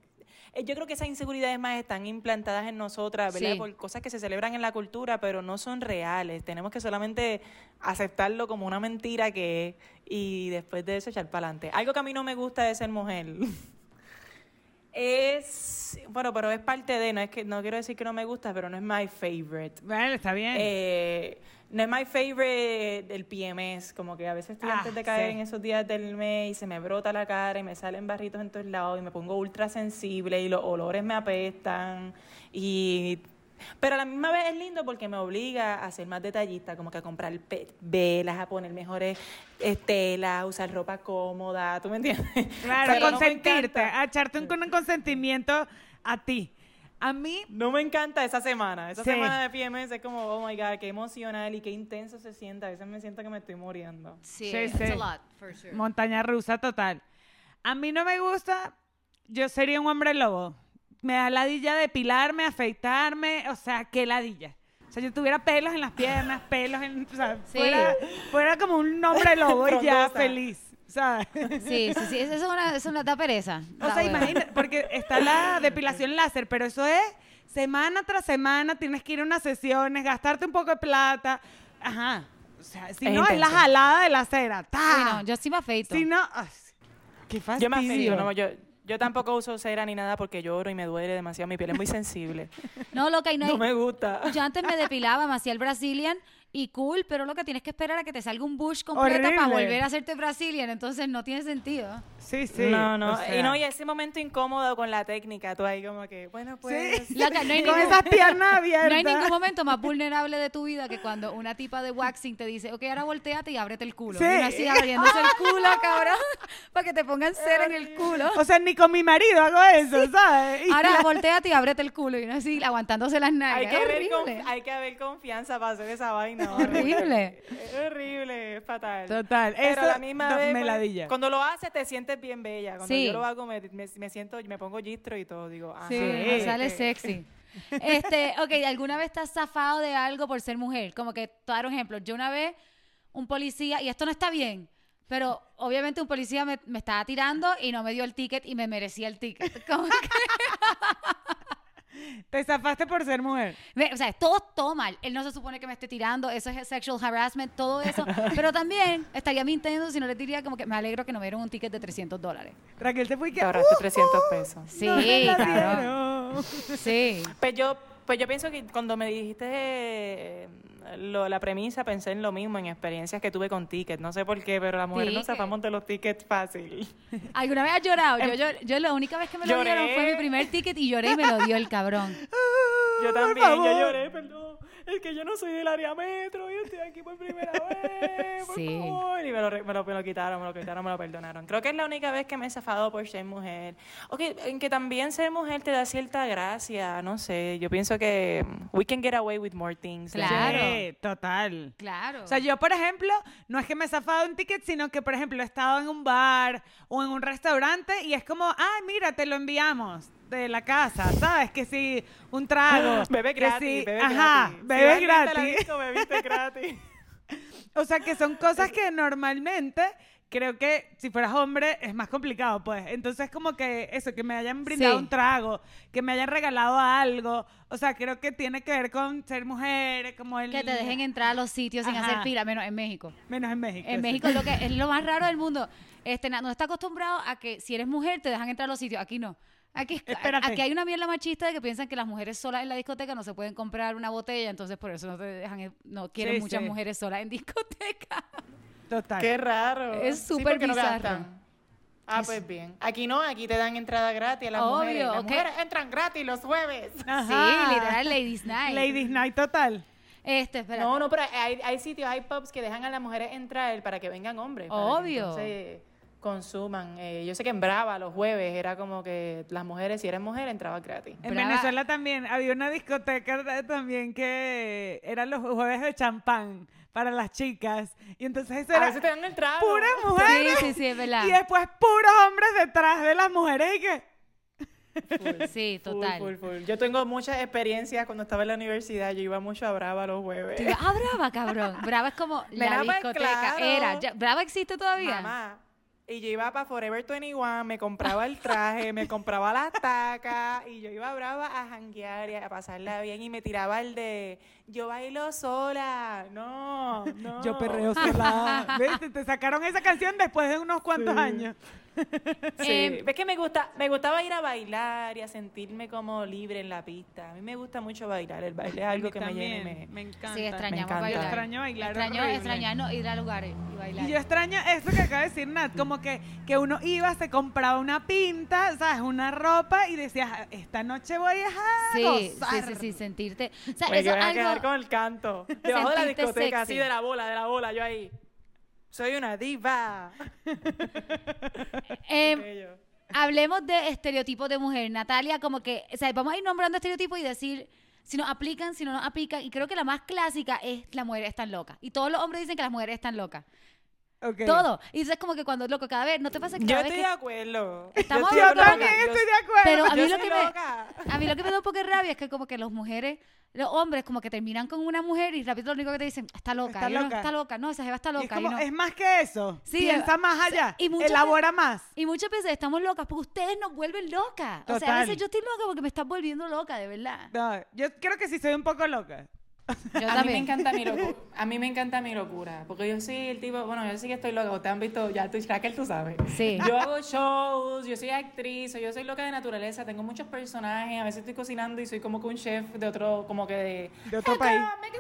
eh, yo creo que esas inseguridades más están implantadas en nosotras, ¿verdad? Sí. Por cosas que se celebran en la cultura, pero no son reales. Tenemos que solamente aceptarlo como una mentira que es y después de eso echar para adelante. Algo que a mí no me gusta de ser mujer [laughs] es, bueno, pero es parte de, no es que no quiero decir que no me gusta, pero no es my favorite. Bueno, está bien. Eh, no es my favorite el PMS, como que a veces estoy Ah, antes de caer sí. en esos días del mes y se me brota la cara y me salen barritos en todos lados y me pongo ultra sensible y los olores me apestan y pero a la misma vez es lindo porque me obliga a ser más detallista, como que a comprar velas, a poner mejores eh, telas, a usar ropa cómoda, ¿tú me entiendes? claro, [laughs] no me consentirte, encanta. a echarte un consentimiento a ti. A mí, No me encanta esa semana. Esa Sí. semana de PMS es como, oh my God, qué emocional y qué intenso se siente. A veces me siento que me estoy muriendo. Sí, Sí, it's sí. a lot, for sure. montaña rusa total. A mí no me gusta, yo sería un hombre lobo. Me da ladilla depilarme, afeitarme, o sea, qué ladilla. O sea, yo tuviera pelos en las piernas, pelos en, o sea, Sí. fuera, fuera como un hombre lobo y ya feliz, Sí, sí, sí. Eso es una, eso una da pereza. [laughs] O Da sea, imagínate, porque está la depilación láser, pero eso es semana tras semana, tienes que ir a unas sesiones, gastarte un poco de plata. Ajá. O sea, si Es no, es la jalada de la cera. ¡Ta! Sí, no, yo sí me afeito. Si no, ay, qué fastidio. Yo me afeito, no, yo, yo tampoco uso cera ni nada porque lloro y me duele demasiado. Mi piel es muy sensible. [laughs] No, loca, y no, No hay- me gusta. Yo antes me depilaba, me hacía el Brazilian y cool, pero lo que tienes que esperar a que te salga un bush completa para Horrible. volver a hacerte Brazilian, entonces no tiene sentido. Sí, sí. no, no. o sea. y no, y ese momento incómodo con la técnica, tú ahí como que, bueno, pues. [laughs] Sí. No hay Con ningún- esas piernas abiertas. [laughs] No hay ningún momento más vulnerable de tu vida que cuando una tipa de waxing te dice, ok, ahora volteate y ábrete el culo. Sí. Y uno así abriéndose el culo, [laughs] cabrón, para que te pongan cera en el culo. O sea, ni con mi marido hago eso, ¿sabes? Y Ahora la- volteate y ábrete el culo. Y uno así aguantándose las Hay nalgas. que, Es haber conf- horrible. hay que haber confianza para hacer esa vaina. Horrible. Es horrible, es fatal. Total, Pero eso a la misma vez, me pues, ladilla. cuando lo haces te sientes bien bella. Cuando Sí. yo lo hago me, me, me siento, me pongo gistro y todo. Digo, ah, Sí, sale ok. sexy. [laughs] Este, ok, ¿alguna vez estás zafado de algo por ser mujer? Como que, dar un ejemplo. Yo una vez, un policía, y esto no está bien, pero obviamente un policía me, me estaba tirando y no me dio el ticket y me merecía el ticket. [laughs] Como que- Te zafaste por ser mujer. me- o sea, todo, todo mal. Él no se supone que me esté tirando, eso es sexual harassment, todo eso. Pero también estaría mintiendo si no le diría como que me alegro que no me dieron un ticket de 300 dólares. Raquel te fue que. Te ahorraste 300 pesos. Sí, no me la cabrón. dieron. Sí. Pues yo, pues yo pienso que cuando me dijiste eh, lo- la premisa, pensé en lo mismo, en experiencias que tuve con tickets. No sé por qué, pero las mujeres nos zafamos de los tickets fácil. [laughs] ¿Alguna vez has llorado? Yo, yo, yo la única vez que me lo Lloré. dieron fue mi primer ticket y lloré y me lo dio el cabrón. [laughs] Yo también, yo lloré, perdón. Es que yo no soy del área metro, yo estoy aquí por primera [laughs] vez, por Sí. favor. Y me lo, me, lo, me lo quitaron, me lo quitaron, me lo perdonaron. Creo que es la única vez que me he zafado por ser mujer. Ok, en que también ser mujer te da cierta gracia, no sé. Yo pienso que we can get away with more things. Claro. Sí, total. Claro. O sea, yo, por ejemplo, no es que me he zafado un ticket, sino que, por ejemplo, he estado en un bar o en un restaurante y es como, ah, mira, te lo enviamos de la casa, ¿sabes? Que si un trago. [gasps] Bebé gratis, si- bebé Ajá, gratis. Bebé gratis. disco, bebiste gratis. [laughs] O sea, que son cosas que normalmente creo que si fueras hombre es más complicado, pues. Entonces, como que eso, que me hayan brindado Sí. un trago, que me hayan regalado algo. O sea, creo que tiene que ver con ser mujer, como el. Que te dejen entrar a los sitios sin hacer fila, menos en México. Menos en México. En sí. México es lo, que, es lo más raro del [laughs] mundo. Este, no está acostumbrado a que si eres mujer te dejan entrar a los sitios. Aquí no. Aquí, Espérate. aquí hay una mierda machista de que piensan que las mujeres solas en la discoteca no se pueden comprar una botella, entonces por eso no te dejan, no quieren Sí, muchas sí. mujeres solas en discoteca. Total. Qué raro. Es Sí, súper porque no bizarro. gastan. Ah, Es- pues bien. Aquí no, aquí te dan entrada gratis a las Obvio, mujeres. Las mujeres entran gratis los jueves. Ajá. Sí, literal, Ladies Night. Ladies Night total. Este, espera. No, no, pero hay, hay sitios, hay pubs que dejan a las mujeres entrar para que vengan hombres. que Obvio. entonces consuman. Eh, yo sé que en Brava los jueves era como que las mujeres, si eres mujer, entrabas gratis. En Brava. Venezuela también había una discoteca también que eran los jueves de champán para las chicas. Y entonces eso A era veces te dan el trago. puras Sí, mujeres. sí, sí, es verdad. Y después puros hombres detrás de las mujeres y que... Sí, total. full, full. Yo tengo muchas experiencias cuando estaba en la universidad. Yo iba mucho a Brava los jueves. Tú ibas, Ah, Brava, cabrón. Brava es como la pues, discoteca. claro. Era. ya- ¿Brava existe todavía? Mamá. Y yo iba para Forever 21, me compraba el traje, me compraba las tacas y yo iba brava a janguear y a pasarla bien y me tiraba el de yo bailo sola. No, no. Yo perreo sola. [laughs] ¿Viste? Te sacaron esa canción después de unos cuantos Sí. años. [laughs] Sí. Em, es que me gusta, me gustaba ir a bailar y a sentirme como libre en la pista. A mí me gusta mucho bailar, el baile es algo que me llena y me... me encanta. Sí, extrañamos encanta. bailar. Extraño bailar Extraño, ir a lugares y bailar. Y yo extraño eso que acaba de decir Nat, como que, que uno iba, se compraba una pinta, ¿sabes? Una ropa y decías, esta noche voy a sí, sí, gozar. sí, sí, sentirte. O sea, Me eso voy con el canto. [laughs] Debajo de la discoteca, sexy. así de la bola, de la bola, yo ahí. Soy una diva. [laughs] Em, Aquello. hablemos de estereotipos de mujer. Natalia, como que, o sea, vamos a ir nombrando estereotipos y decir si nos aplican, si no nos aplican. Y creo que la más clásica es la mujer es tan loca. Y todos los hombres dicen que las mujeres están locas. Ok. Todo. Y eso es como que cuando, loco, cada vez, ¿no te pasa que Yo cada vez estoy que de acuerdo. Estamos estoy Yo hablando también loca. estoy de acuerdo. Pero a mí yo lo que me- loca. A mí lo que me da un poco de rabia es que como que las mujeres, los hombres como que terminan con una mujer y rápido lo único que te dicen, está loca, Está y uno, loca. está loca, no, esa jeva está Y es, loca. como, y, no. es más que eso. Sí, Piensa más allá. y muchas elabora más. Y muchas veces estamos locas porque ustedes nos vuelven locas. O sea, a veces yo estoy loca porque me estás volviendo loca, de verdad. No, yo creo que sí soy un poco loca. Yo A mí me también. encanta mi locura. [laughs] A mí me encanta mi locura. Porque yo soy el tipo, bueno, yo sí que estoy loca. Ustedes han visto, ya tú, Raquel, tú sabes. Sí. Yo hago shows, yo soy actriz, o yo soy loca de naturaleza, tengo muchos personajes. A veces estoy cocinando y soy como que un chef de otro, como que de. De otro "Acá, país". Me.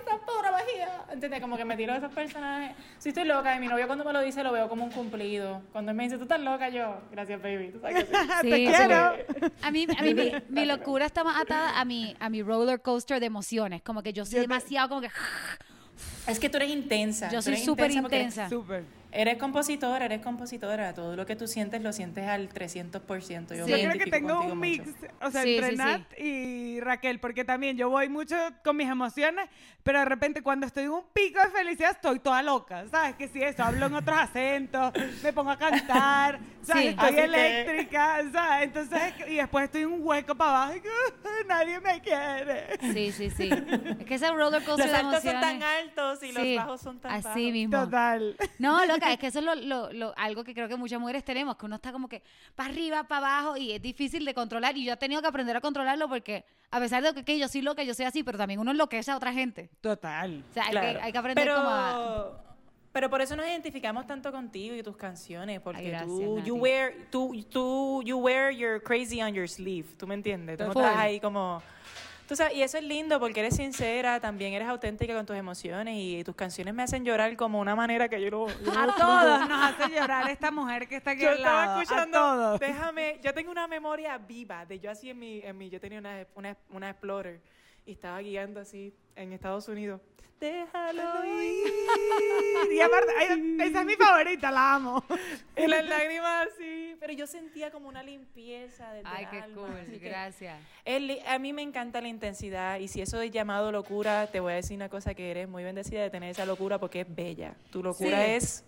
¿Entiendes? Como que me tiro de esos personajes. Sí, estoy loca. Y mi novio cuando me lo dice lo veo como un cumplido. Cuando él me dice, tú estás loca, yo, gracias, baby. Tú sabes que sí. [laughs] Sí, Te quiero. [laughs] A mí, a mí mi, mi locura está más atada a mi, a mi roller coaster de emociones. Como que yo soy demasiado como que... Es que tú eres intensa. Yo soy súper intensa. Súper. Eres compositora, eres compositora. Todo lo que tú sientes lo sientes al 300%. Yo, Sí. me Yo creo que tengo un mucho. mix, o sea, Sí, entre sí, sí. Nat y Raquel, porque también yo voy mucho con mis emociones, pero de repente cuando estoy en un pico de felicidad estoy toda loca, ¿sabes? Que si eso, hablo en otros acentos, me pongo a cantar, ¿sabes? Sí. Estoy Así que- eléctrica, ¿sabes? Entonces, y después estoy en un hueco para abajo y nadie me quiere. Sí, sí, sí. Es que ese [laughs] roller coaster Los de altos son emociones... tan altos y Sí, los bajos son tan así bajos. mismo. Total. No, loca, es que eso es lo, lo- lo- algo que creo que muchas mujeres tenemos, que uno está como que para arriba, para abajo y es difícil de controlar. Y yo he tenido que aprender a controlarlo porque, a pesar de que, que yo soy loca, yo soy así, pero también uno enloquece a otra gente. Total. O sea, hay, Claro. que, hay que aprender pero, como a... Pero por eso nos identificamos tanto contigo y tus canciones, porque Ay, gracias, tú, Nati. you wear, tú, tú, you wear your crazy on your sleeve, ¿tú me entiendes? Tú no estás ahí como... Tú sabes, y eso es lindo porque eres sincera, también eres auténtica con tus emociones y tus canciones me hacen llorar como una manera que yo no... yo no- A todos nos [laughs] hace llorar esta mujer que está aquí Yo al lado. estaba escuchando, A todos. déjame, yo tengo una memoria viva de yo así en mi, en mi yo tenía una, una, una Explorer y estaba guiando así en Estados Unidos. Déjalo ir. Y aparte, ay, esa es mi favorita, la amo. [laughs] Y las lágrimas así. Pero yo sentía como una limpieza del Ay, qué alma, cool, así que gracias. el a mí me encanta la intensidad y si eso es llamado locura, te voy a decir una cosa que eres muy bendecida de tener esa locura porque es bella. Tu locura Sí. es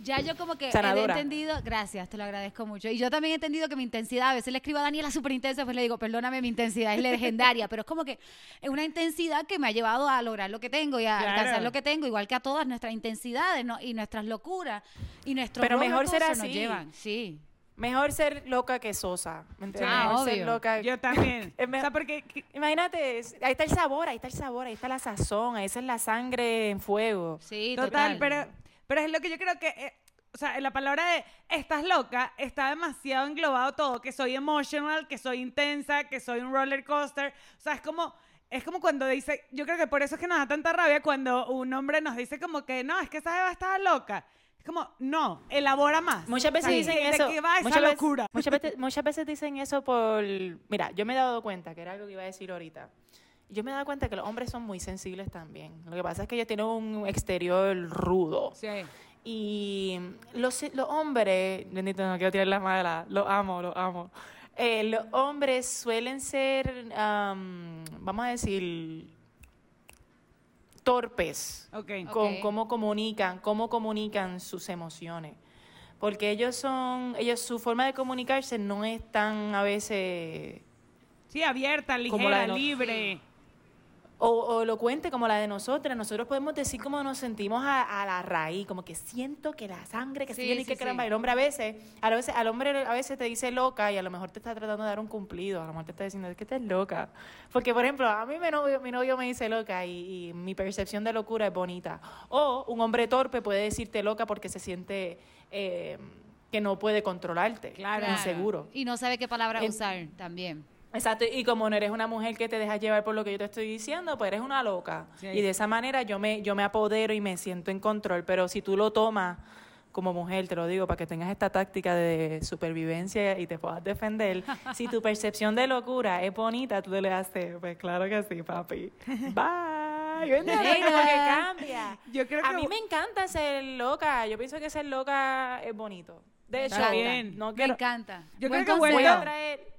Ya yo como que he entendido, gracias, te lo agradezco mucho. Y yo también he entendido que mi intensidad, a veces le escribo a Daniela súper intensa, pues le digo, perdóname, mi intensidad es legendaria, pero es como que es una intensidad que me ha llevado a lograr lo que tengo y a Claro. alcanzar lo que tengo, igual que a todas nuestras intensidades ¿no? y nuestras locuras y nuestros Pero mejor ser coasters nos así. llevan. Sí. Mejor ser loca que sosa. ¿me entiendes? Ah, Mejor ser obvio. loca. Yo también. [laughs] O sea, porque Imagínate, ahí está el sabor, ahí está el sabor, ahí está la sazón, ahí esa es la sangre en fuego. Sí, Total, total. pero, pero es lo que yo creo que, eh, o sea, en la palabra de estás loca está demasiado englobado todo, que soy emotional, que soy intensa, que soy un roller coaster. O sea, es como, es como cuando dice, yo creo que por eso es que nos da tanta rabia cuando un hombre nos dice como que, no, es que esa jeva estaba loca. Es como, no, elabora más. Muchas veces O sea, dicen ¿de eso. qué va esa muchas veces- locura? muchas, veces, muchas veces dicen eso por... Mira, yo me he dado cuenta, que era algo que iba a decir ahorita. Yo me he dado cuenta que los hombres son muy sensibles también. Lo que pasa es que ellos tienen un exterior rudo. Sí. Y los, los hombres, bendito, no quiero tirar la mala, los amo, los amo. Eh, los hombres suelen ser, am, vamos a decir, torpes Ok. con cómo comunican, cómo comunican sus emociones. Porque ellos son, ellos, su forma de comunicarse no es tan a veces Sí, abierta, Como la ligera, de libre. O, o elocuente como la de nosotras. Nosotros podemos decir cómo nos sentimos a, a la raíz, como que siento que la sangre que Sí, sigue y sí, que caramba. sí. El hombre a veces, a veces, al hombre a veces te dice loca y a lo mejor te está tratando de dar un cumplido. A lo mejor te está diciendo, es que estás loca. Porque, por ejemplo, a mí mi novio, mi novio me dice loca y, y mi percepción de locura es bonita. O un hombre torpe puede decirte loca porque se siente eh, que no puede controlarte. Claro. Inseguro. Y no sabe qué palabra usar también. Exacto, y como no eres una mujer que te deja llevar por lo que yo te estoy diciendo, pues eres una loca. Sí. Y de esa manera yo me, yo me apodero y me siento en control. Pero si tú lo tomas como mujer, te lo digo, para que tengas esta táctica de supervivencia y te puedas defender, [laughs] si tu percepción de locura es bonita, tú le haces, pues claro que sí, papi. Bye. ¿Entiendes? [laughs] Como que cambia. Yo creo A mí me encanta ser loca. Yo pienso que ser loca es bonito. De hecho, Está bien. no Me encanta. Yo Buen creo que voy Bueno. a traer.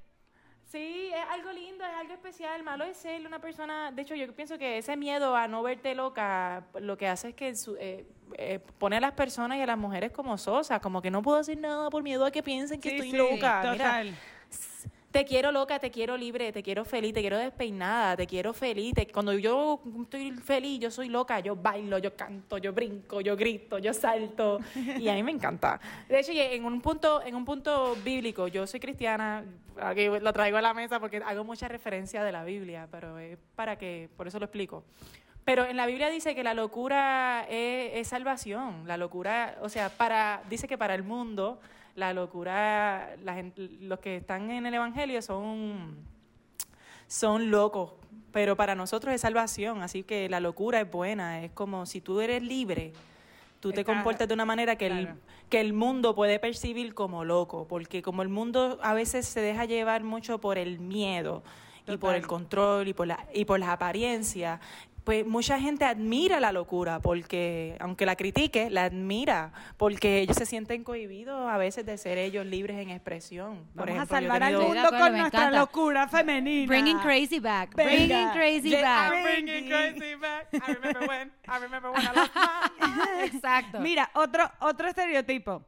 Sí, es algo lindo, es algo especial. Malo es ser una persona. De hecho, yo pienso que ese miedo a no verte loca lo que hace es que eh, eh, pone a las personas y a las mujeres como sosas, como que no puedo hacer nada por miedo a que piensen que Sí, estoy sí, loca. Mira, Total. Te quiero loca, te quiero libre, te quiero feliz, te quiero despeinada, te quiero feliz. te- cuando yo estoy feliz, yo soy loca, yo bailo, yo canto, yo brinco, yo grito, yo salto. Y a mí me encanta. De hecho, en un punto, en un punto bíblico, yo soy cristiana, aquí lo traigo a la mesa porque hago mucha referencia de la Biblia, pero es para que, por eso lo explico. Pero en la Biblia dice que la locura es, es salvación. La locura, o sea, para, dice que para el mundo, la locura, la gen- los que están en el Evangelio son, son locos. Pero para nosotros es salvación. Así que la locura es buena. Es como si tú eres libre, tú te Está- comportas de una manera que, claro. el, que el mundo puede percibir como loco. Porque como el mundo a veces se deja llevar mucho por el miedo y por el control y por, la, y por las apariencias, pues mucha gente admira la locura porque, aunque la critique, la admira porque ellos se sienten cohibidos a veces de ser ellos libres en expresión. Por Vamos ejemplo, a salvar al mundo acuerdo, con nuestra encanta. locura femenina. Bringing crazy back. Venga. Bringing crazy Yeah. back. Bringing crazy back. I remember when, I remember when I lost. [laughs] Exacto. Mira, otro, otro estereotipo.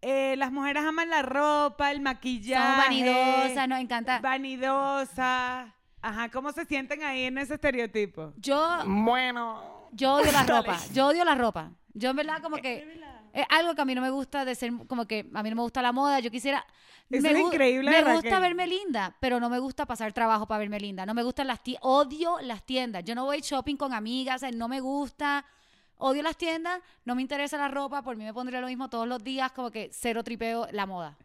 Eh, las mujeres aman la ropa, el maquillaje. Somos vanidosas, nos encanta. Vanidosas. Ajá, ¿cómo se sienten ahí en ese estereotipo? Yo, Bueno. yo odio la [laughs] ropa. Yo odio la ropa. Yo en verdad como que es algo que a mí no me gusta de ser como que a mí no me gusta la moda. Yo quisiera Eso me es increíble, Me Raquel. gusta verme linda, pero no me gusta pasar trabajo para verme linda. No me gustan las tiendas. Odio las tiendas. Yo no voy shopping con amigas, sea, no me gusta. Odio las tiendas, no me interesa la ropa, por mí me pondría lo mismo todos los días, como que cero tripeo la moda.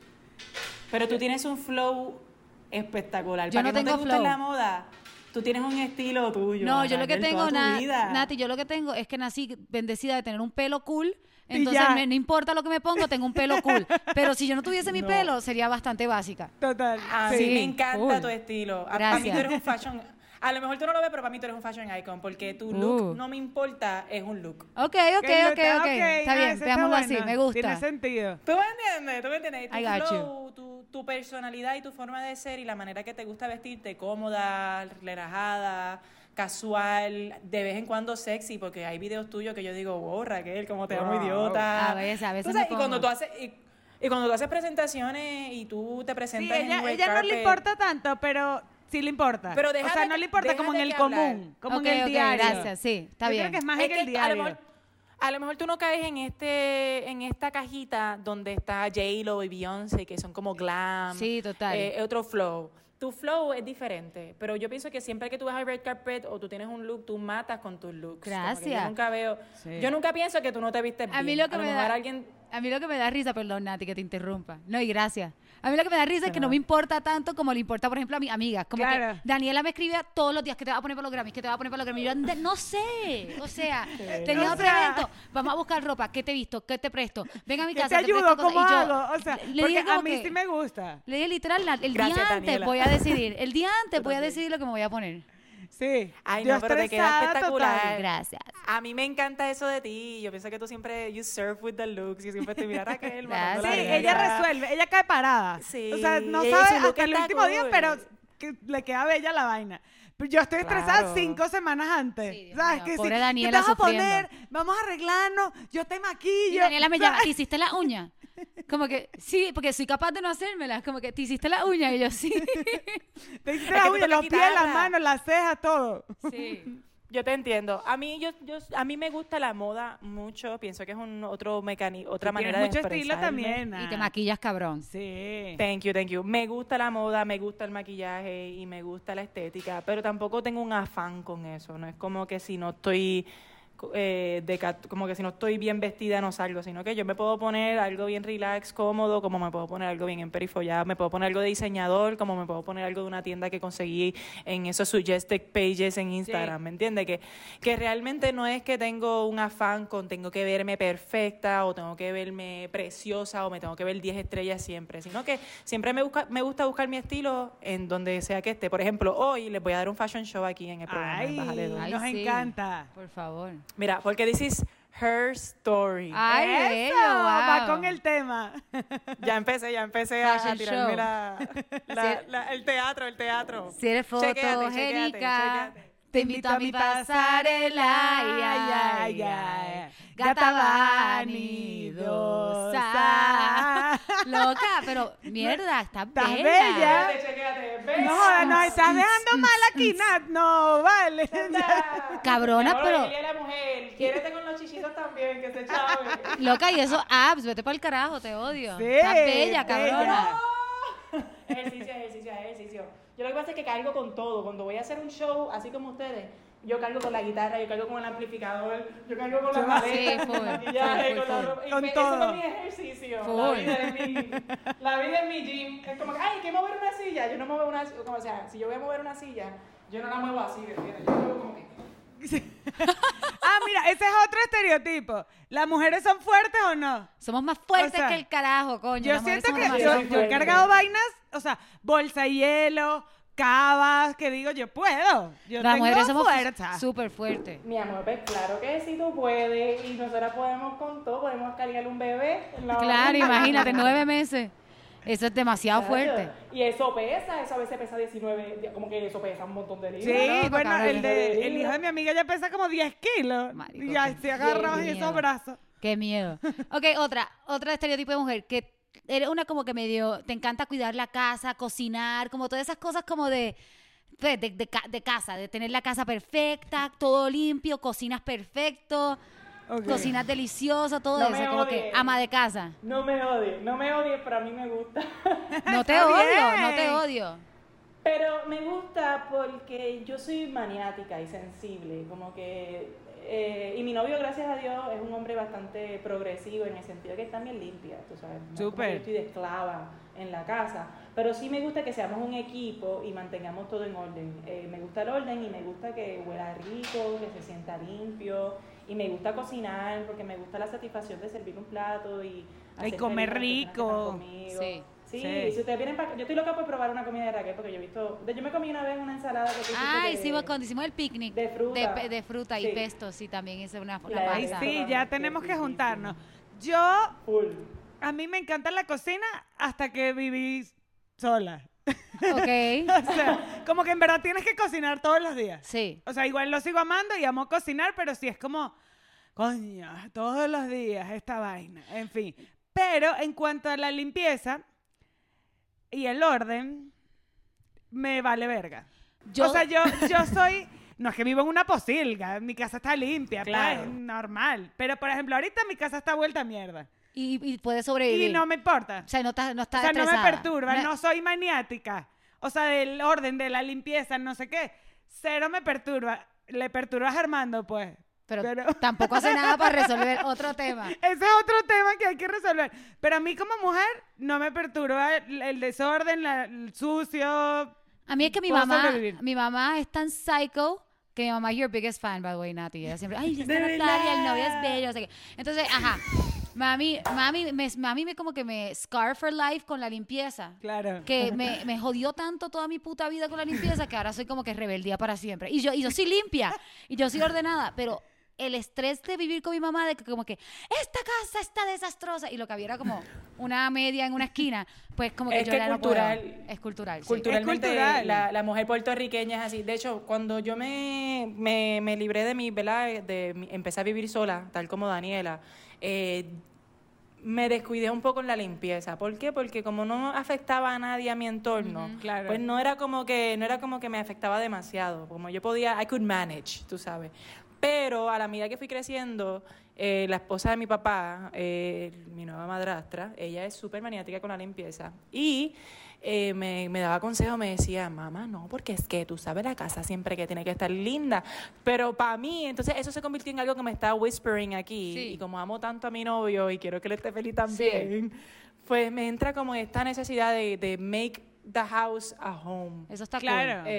Pero tú tienes un flow espectacular. Yo Para no que tengo no te guste flow. la moda, tú tienes un estilo tuyo. No, yo lo que tengo, na- vida. Nati, yo lo que tengo es que nací bendecida de tener un pelo cool. Entonces, me- no importa lo que me pongo, tengo un pelo cool. [laughs] Pero si yo no tuviese mi No. pelo, sería bastante básica. Total. A sí. mí me encanta cool. tu estilo. A, mí tú eres un fashion. A lo mejor tú no lo ves, pero para mí tú eres un fashion icon porque tu look Uh. no me importa, es un look. Ok, ok, ok, ok. está- ok, Está ah, bien, ese está veámoslo así, me gusta. Tiene sentido. ¿Tú me entiendes? ¿Tú me entiendes? Tu I got flow, tu, tu personalidad y tu forma de ser y la manera que te gusta vestirte, cómoda, relajada, casual, de vez en cuando sexy, porque hay videos tuyos que yo digo, wow, Raquel, como te amo idiota. A veces, a veces me y cuando tú haces... Y, y cuando tú haces presentaciones y tú te Sí, presentas en ella, red ella no le importa tanto, pero sí le importa. Pero o sea, de no que- le importa como en el hablar. común, como en el diario. gracias, sí, está Yo bien. creo que es más Es en el que a lo mejor, a lo mejor tú no caes en este en esta cajita donde está J-Lo y Beyoncé, que son como glam. Sí, total. eh, otro flow. Tu flow es diferente, pero yo pienso que siempre que tú vas al red carpet o tú tienes un look, tú matas con tus looks. Gracias. yo nunca veo, Sí. yo nunca pienso que tú no te vistes bien. A mí lo que a lo me mejor da, alguien a mí lo que me da risa, perdón, Nati, que te interrumpa. No, y gracias. A mí lo que me da risa es que no me importa tanto como le importa, por ejemplo, a mis amigas. Como Claro. que Daniela me escribía todos los días que te va a poner para los Grammys, que te va a poner para los Grammys. Yo, "Ande- no sé. O sea, tenía O otro sea- evento. Vamos a buscar ropa. ¿Qué te he visto? ¿Qué te presto? Ven a mi ¿Qué casa. te ayudo? presto cosas". ¿Cómo Y yo hago? O sea, le- porque a mí que- sí me gusta. Le dije literal, el Gracias, día antes Daniela. voy a decidir. El día antes voy a decidir lo que me voy a poner. Sí. Ay, Yo no, pero te queda espectacular. total. Gracias. a mí me encanta eso de ti. Yo pienso que tú siempre you surf with the looks. Yo siempre te mira Raquel. Sí, la ella resuelve, ella cae parada. Sí, O sea, no sabe hasta el último día, pero que le queda bella la vaina. Yo estoy estresada Claro. cinco semanas antes. Sí, Dios ¿Sabes? mío, Que pobre sí, Daniela ¿qué te vas a sufriendo. poner? Vamos a arreglarnos, yo te maquillo. Y Daniela me llama. ¿te hiciste la uña? [laughs] Como que, sí, porque soy capaz de no hacérmelas. Como que, ¿te hiciste la uña? Y yo, sí. [laughs] Te hiciste [laughs] Es la que tú uña, tocas los pies, las manos, las cejas, todo. Sí. Yo te entiendo. A mí, yo, yo, a mí me gusta la moda mucho. Pienso que es un otro mecanismo, otra manera de mucho estilo también. Y te maquillas cabrón. Sí. Thank you, thank you. Me gusta la moda, me gusta el maquillaje y me gusta la estética, pero tampoco tengo un afán con eso. No es como que si no estoy eh, de como que si no estoy bien vestida no salgo, sino que yo me puedo poner algo bien relax, cómodo, como me puedo poner algo bien emperifollado, me puedo poner algo de diseñador, como me puedo poner algo de una tienda que conseguí en esos suggested pages en Instagram, ¿me entiendes? Que, que realmente no es que tengo un afán con tengo que verme perfecta o tengo que verme preciosa o me tengo que ver 10 estrellas siempre, sino que siempre me, busca, me gusta buscar mi estilo en donde sea que esté. Por ejemplo, hoy les voy a dar un fashion show aquí en el programa. en Ay, Dos. Ay, nos sí. encanta. Por favor. Mira, porque this is her story. Ay, Eso, bello, va wow. con el tema. [laughs] Ya empecé, ya empecé a, Fashion tirarme la, [laughs] la- la- el teatro, el teatro. Si eres fotogénica, te invito a mi pasarela. Ay, ay, ay. Gata vanidosa. Loca, pero mierda, está Estás bella. bella. ¿Ves? No, nos estás dejando mal aquí, Nat. No, vale. Cabrona, pero- dile a la mujer, quiérete con los chichitos también, que se chave. Loca, y esos abs, vete para el carajo, te odio. Sí, Estás bella, bella. cabrona. [laughs] ejercicio, ejercicio, ejercicio. Yo lo que pasa es que cargo con todo. Cuando voy a hacer un show, así como ustedes, yo cargo con la guitarra, yo cargo con el amplificador, yo cargo con la Sí, maleta, [laughs] full, con la Con me- todo. Eso es mi ejercicio. La vida, es mi, la vida es mi gym. Es como que, ay, hay que mover una silla. Yo no muevo una como, O sea, si yo voy a mover una silla, yo no la muevo así, ¿me entiendes? Yo la muevo como que... [laughs] Ah, mira, ese es otro estereotipo. ¿Las mujeres son fuertes o no? Somos más fuertes O sea, que el carajo, coño. Yo las siento que yo, yo he cargado vainas, o sea, bolsa de hielo, cavas, que digo, yo puedo. Yo Las tengo mujeres somos fuerza. súper fuertes. Mi amor, pues claro que sí tú puedes. Y nosotras podemos con todo, podemos cargar un bebé. en la Claro, imagínate, [laughs] nueve meses. Eso es demasiado Claro. fuerte. Y eso pesa, eso a veces pesa 19, como que eso pesa un montón de Sí, libras. loco, bueno, el, de, el hijo de mi amiga ya pesa como 10 kilos. Marico, y ya se agarraba esos brazos. Qué miedo. Ok, otra, otra estereotipo de mujer, que eres una como que medio, te encanta cuidar la casa, cocinar, como todas esas cosas como de, pues, de, de ca- de casa, de tener la casa perfecta, todo limpio, cocinas perfecto, cocinas delicioso, todo No eso, como que ama de casa. No me odies, no me odies, pero a mí me gusta. [laughs] No [laughs] te odio, no te odio. Pero me gusta porque yo soy maniática y sensible, como que... eh, y mi novio, gracias a Dios, es un hombre bastante progresivo en el sentido que está bien limpia, tú sabes. Que yo estoy de esclava en la casa. Pero sí me gusta que seamos un equipo y mantengamos todo en orden. Eh, me gusta el orden y me gusta que huela rico, que se sienta limpio. Y me gusta cocinar porque me gusta la satisfacción de servir un plato y... Y hacer comer personas que rico. conmigo. Sí. Sí, Sí. si ustedes vienen para Yo estoy loca por probar una comida de Raquel porque yo he visto. Yo me comí una vez una ensalada que tú hiciste Ay, de- sí, cuando hicimos el picnic. de fruta. De, fruta y Sí. pesto, sí, también hice una, una Ay, sí, ya tenemos que juntarnos. Yo, Full. a mí me encanta la cocina hasta que viví sola. Ok. [laughs] O sea, como que en verdad tienes que cocinar todos los días. Sí. O sea, igual lo sigo amando y amo cocinar, pero sí es como, coño, todos los días esta vaina. En fin. Pero en cuanto a la limpieza y el orden, me vale verga. Yo- O sea, yo, yo soy. No es que vivo en una posilga, mi casa está limpia, Claro. pues, normal. Pero, por ejemplo, ahorita mi casa está vuelta a mierda. Y, y puedes sobrevivir. Y no me importa. O sea, no estás no O estás sea, no me estresada. perturba, no soy maniática. O sea, del orden, de la limpieza, no sé qué. Cero me perturba. Le perturbas a Armando, pues. Pero, Pero- [laughs] tampoco hace nada para resolver otro tema. [laughs] Ese es otro tema que hay que resolver. Pero a mí como mujer no me perturba el, el desorden, la- el sucio. A mí es que mi mamá, sobrevivir. mi mamá es tan psycho que mi mamá es your biggest fan, by the way, Nati. Ella siempre, ay, esta [laughs] ¿De Natalia, el novio es bello, no sé qué. Entonces, ajá, mami, mami, me, mami me como que me scar for life con la limpieza. Claro. Que me, me jodió tanto toda mi puta vida con la limpieza que ahora soy como que rebeldía para siempre. Y yo, y yo soy limpia, y yo soy ordenada, pero el estrés de vivir con mi mamá, de que como que esta casa está desastrosa, y lo que había era como una media en una esquina, pues como que Es yo que ya no puedo. cultural- Es cultural. sí. Culturalmente, cultural. La, la mujer puertorriqueña es así. De hecho, cuando yo me, me, me libré de mi, ¿verdad? De mi- empecé a vivir sola, tal como Daniela, eh, me descuidé un poco en la limpieza. ¿Por qué? Porque como no afectaba a nadie a mi entorno, claro. pues no era como que no era como que me afectaba demasiado. Como yo podía, I could manage, tú sabes. Pero a la medida que fui creciendo, eh, la esposa de mi papá, eh, mi nueva madrastra, ella es súper maniática con la limpieza. Y eh, me, me daba consejos, me decía, mamá, no, porque es que tú sabes la casa siempre que tiene que estar linda. Pero para mí, entonces eso se convirtió en algo que me está whispering aquí. Sí. Y como amo tanto a mi novio y quiero que él esté feliz también, pues me entra como esta necesidad de, de make the house a home. Eso está Claro. cool.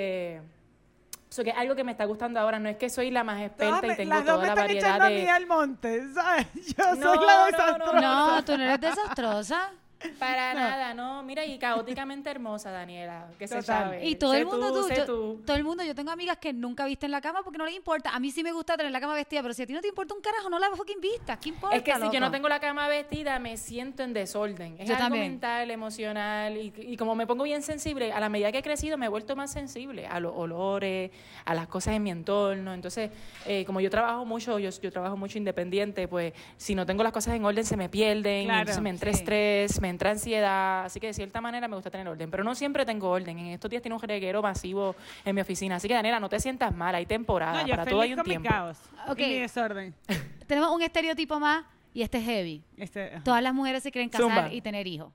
So que algo que me está gustando ahora no es que soy la más experta Todas y tengo las dos toda me la están variedad echando a mí al monte, ¿sabes? [laughs] Yo No, soy la no, desastrosa. No, tú no eres desastrosa. Para [laughs] nada, no, mira y caóticamente hermosa Daniela, que se sabe. Y todo Sé el mundo, tú, sé yo- tú. todo el mundo, yo tengo amigas que nunca visten la cama porque no les importa. A mí sí me gusta tener la cama vestida, pero si a ti no te importa un carajo, no la fucking vistas. ¿Qué importa? Es que si yo no tengo la cama vestida, me siento en desorden. Es Yo algo también. mental, emocional. Y, y como me pongo bien sensible, a la medida que he crecido, me he vuelto más sensible a los olores, a las cosas en mi entorno. Entonces, eh, como yo trabajo mucho, yo, yo trabajo mucho independiente, pues si no tengo las cosas en orden, se me pierden. Claro, entonces me entra sí. estrés, me entra ansiedad. Así que de cierta manera me gusta tener orden. Pero no siempre tengo orden. En estos días tiene un reguero masivo en mi oficina. Así que, Daniela, no te sientas mal. Hay temporada. No, yo para todo hay un con mi tiempo. caos Ok. y mi desorden. [laughs] Tenemos un estereotipo más y este es heavy. Este, Todas las mujeres se quieren casar Zumba. y tener hijos.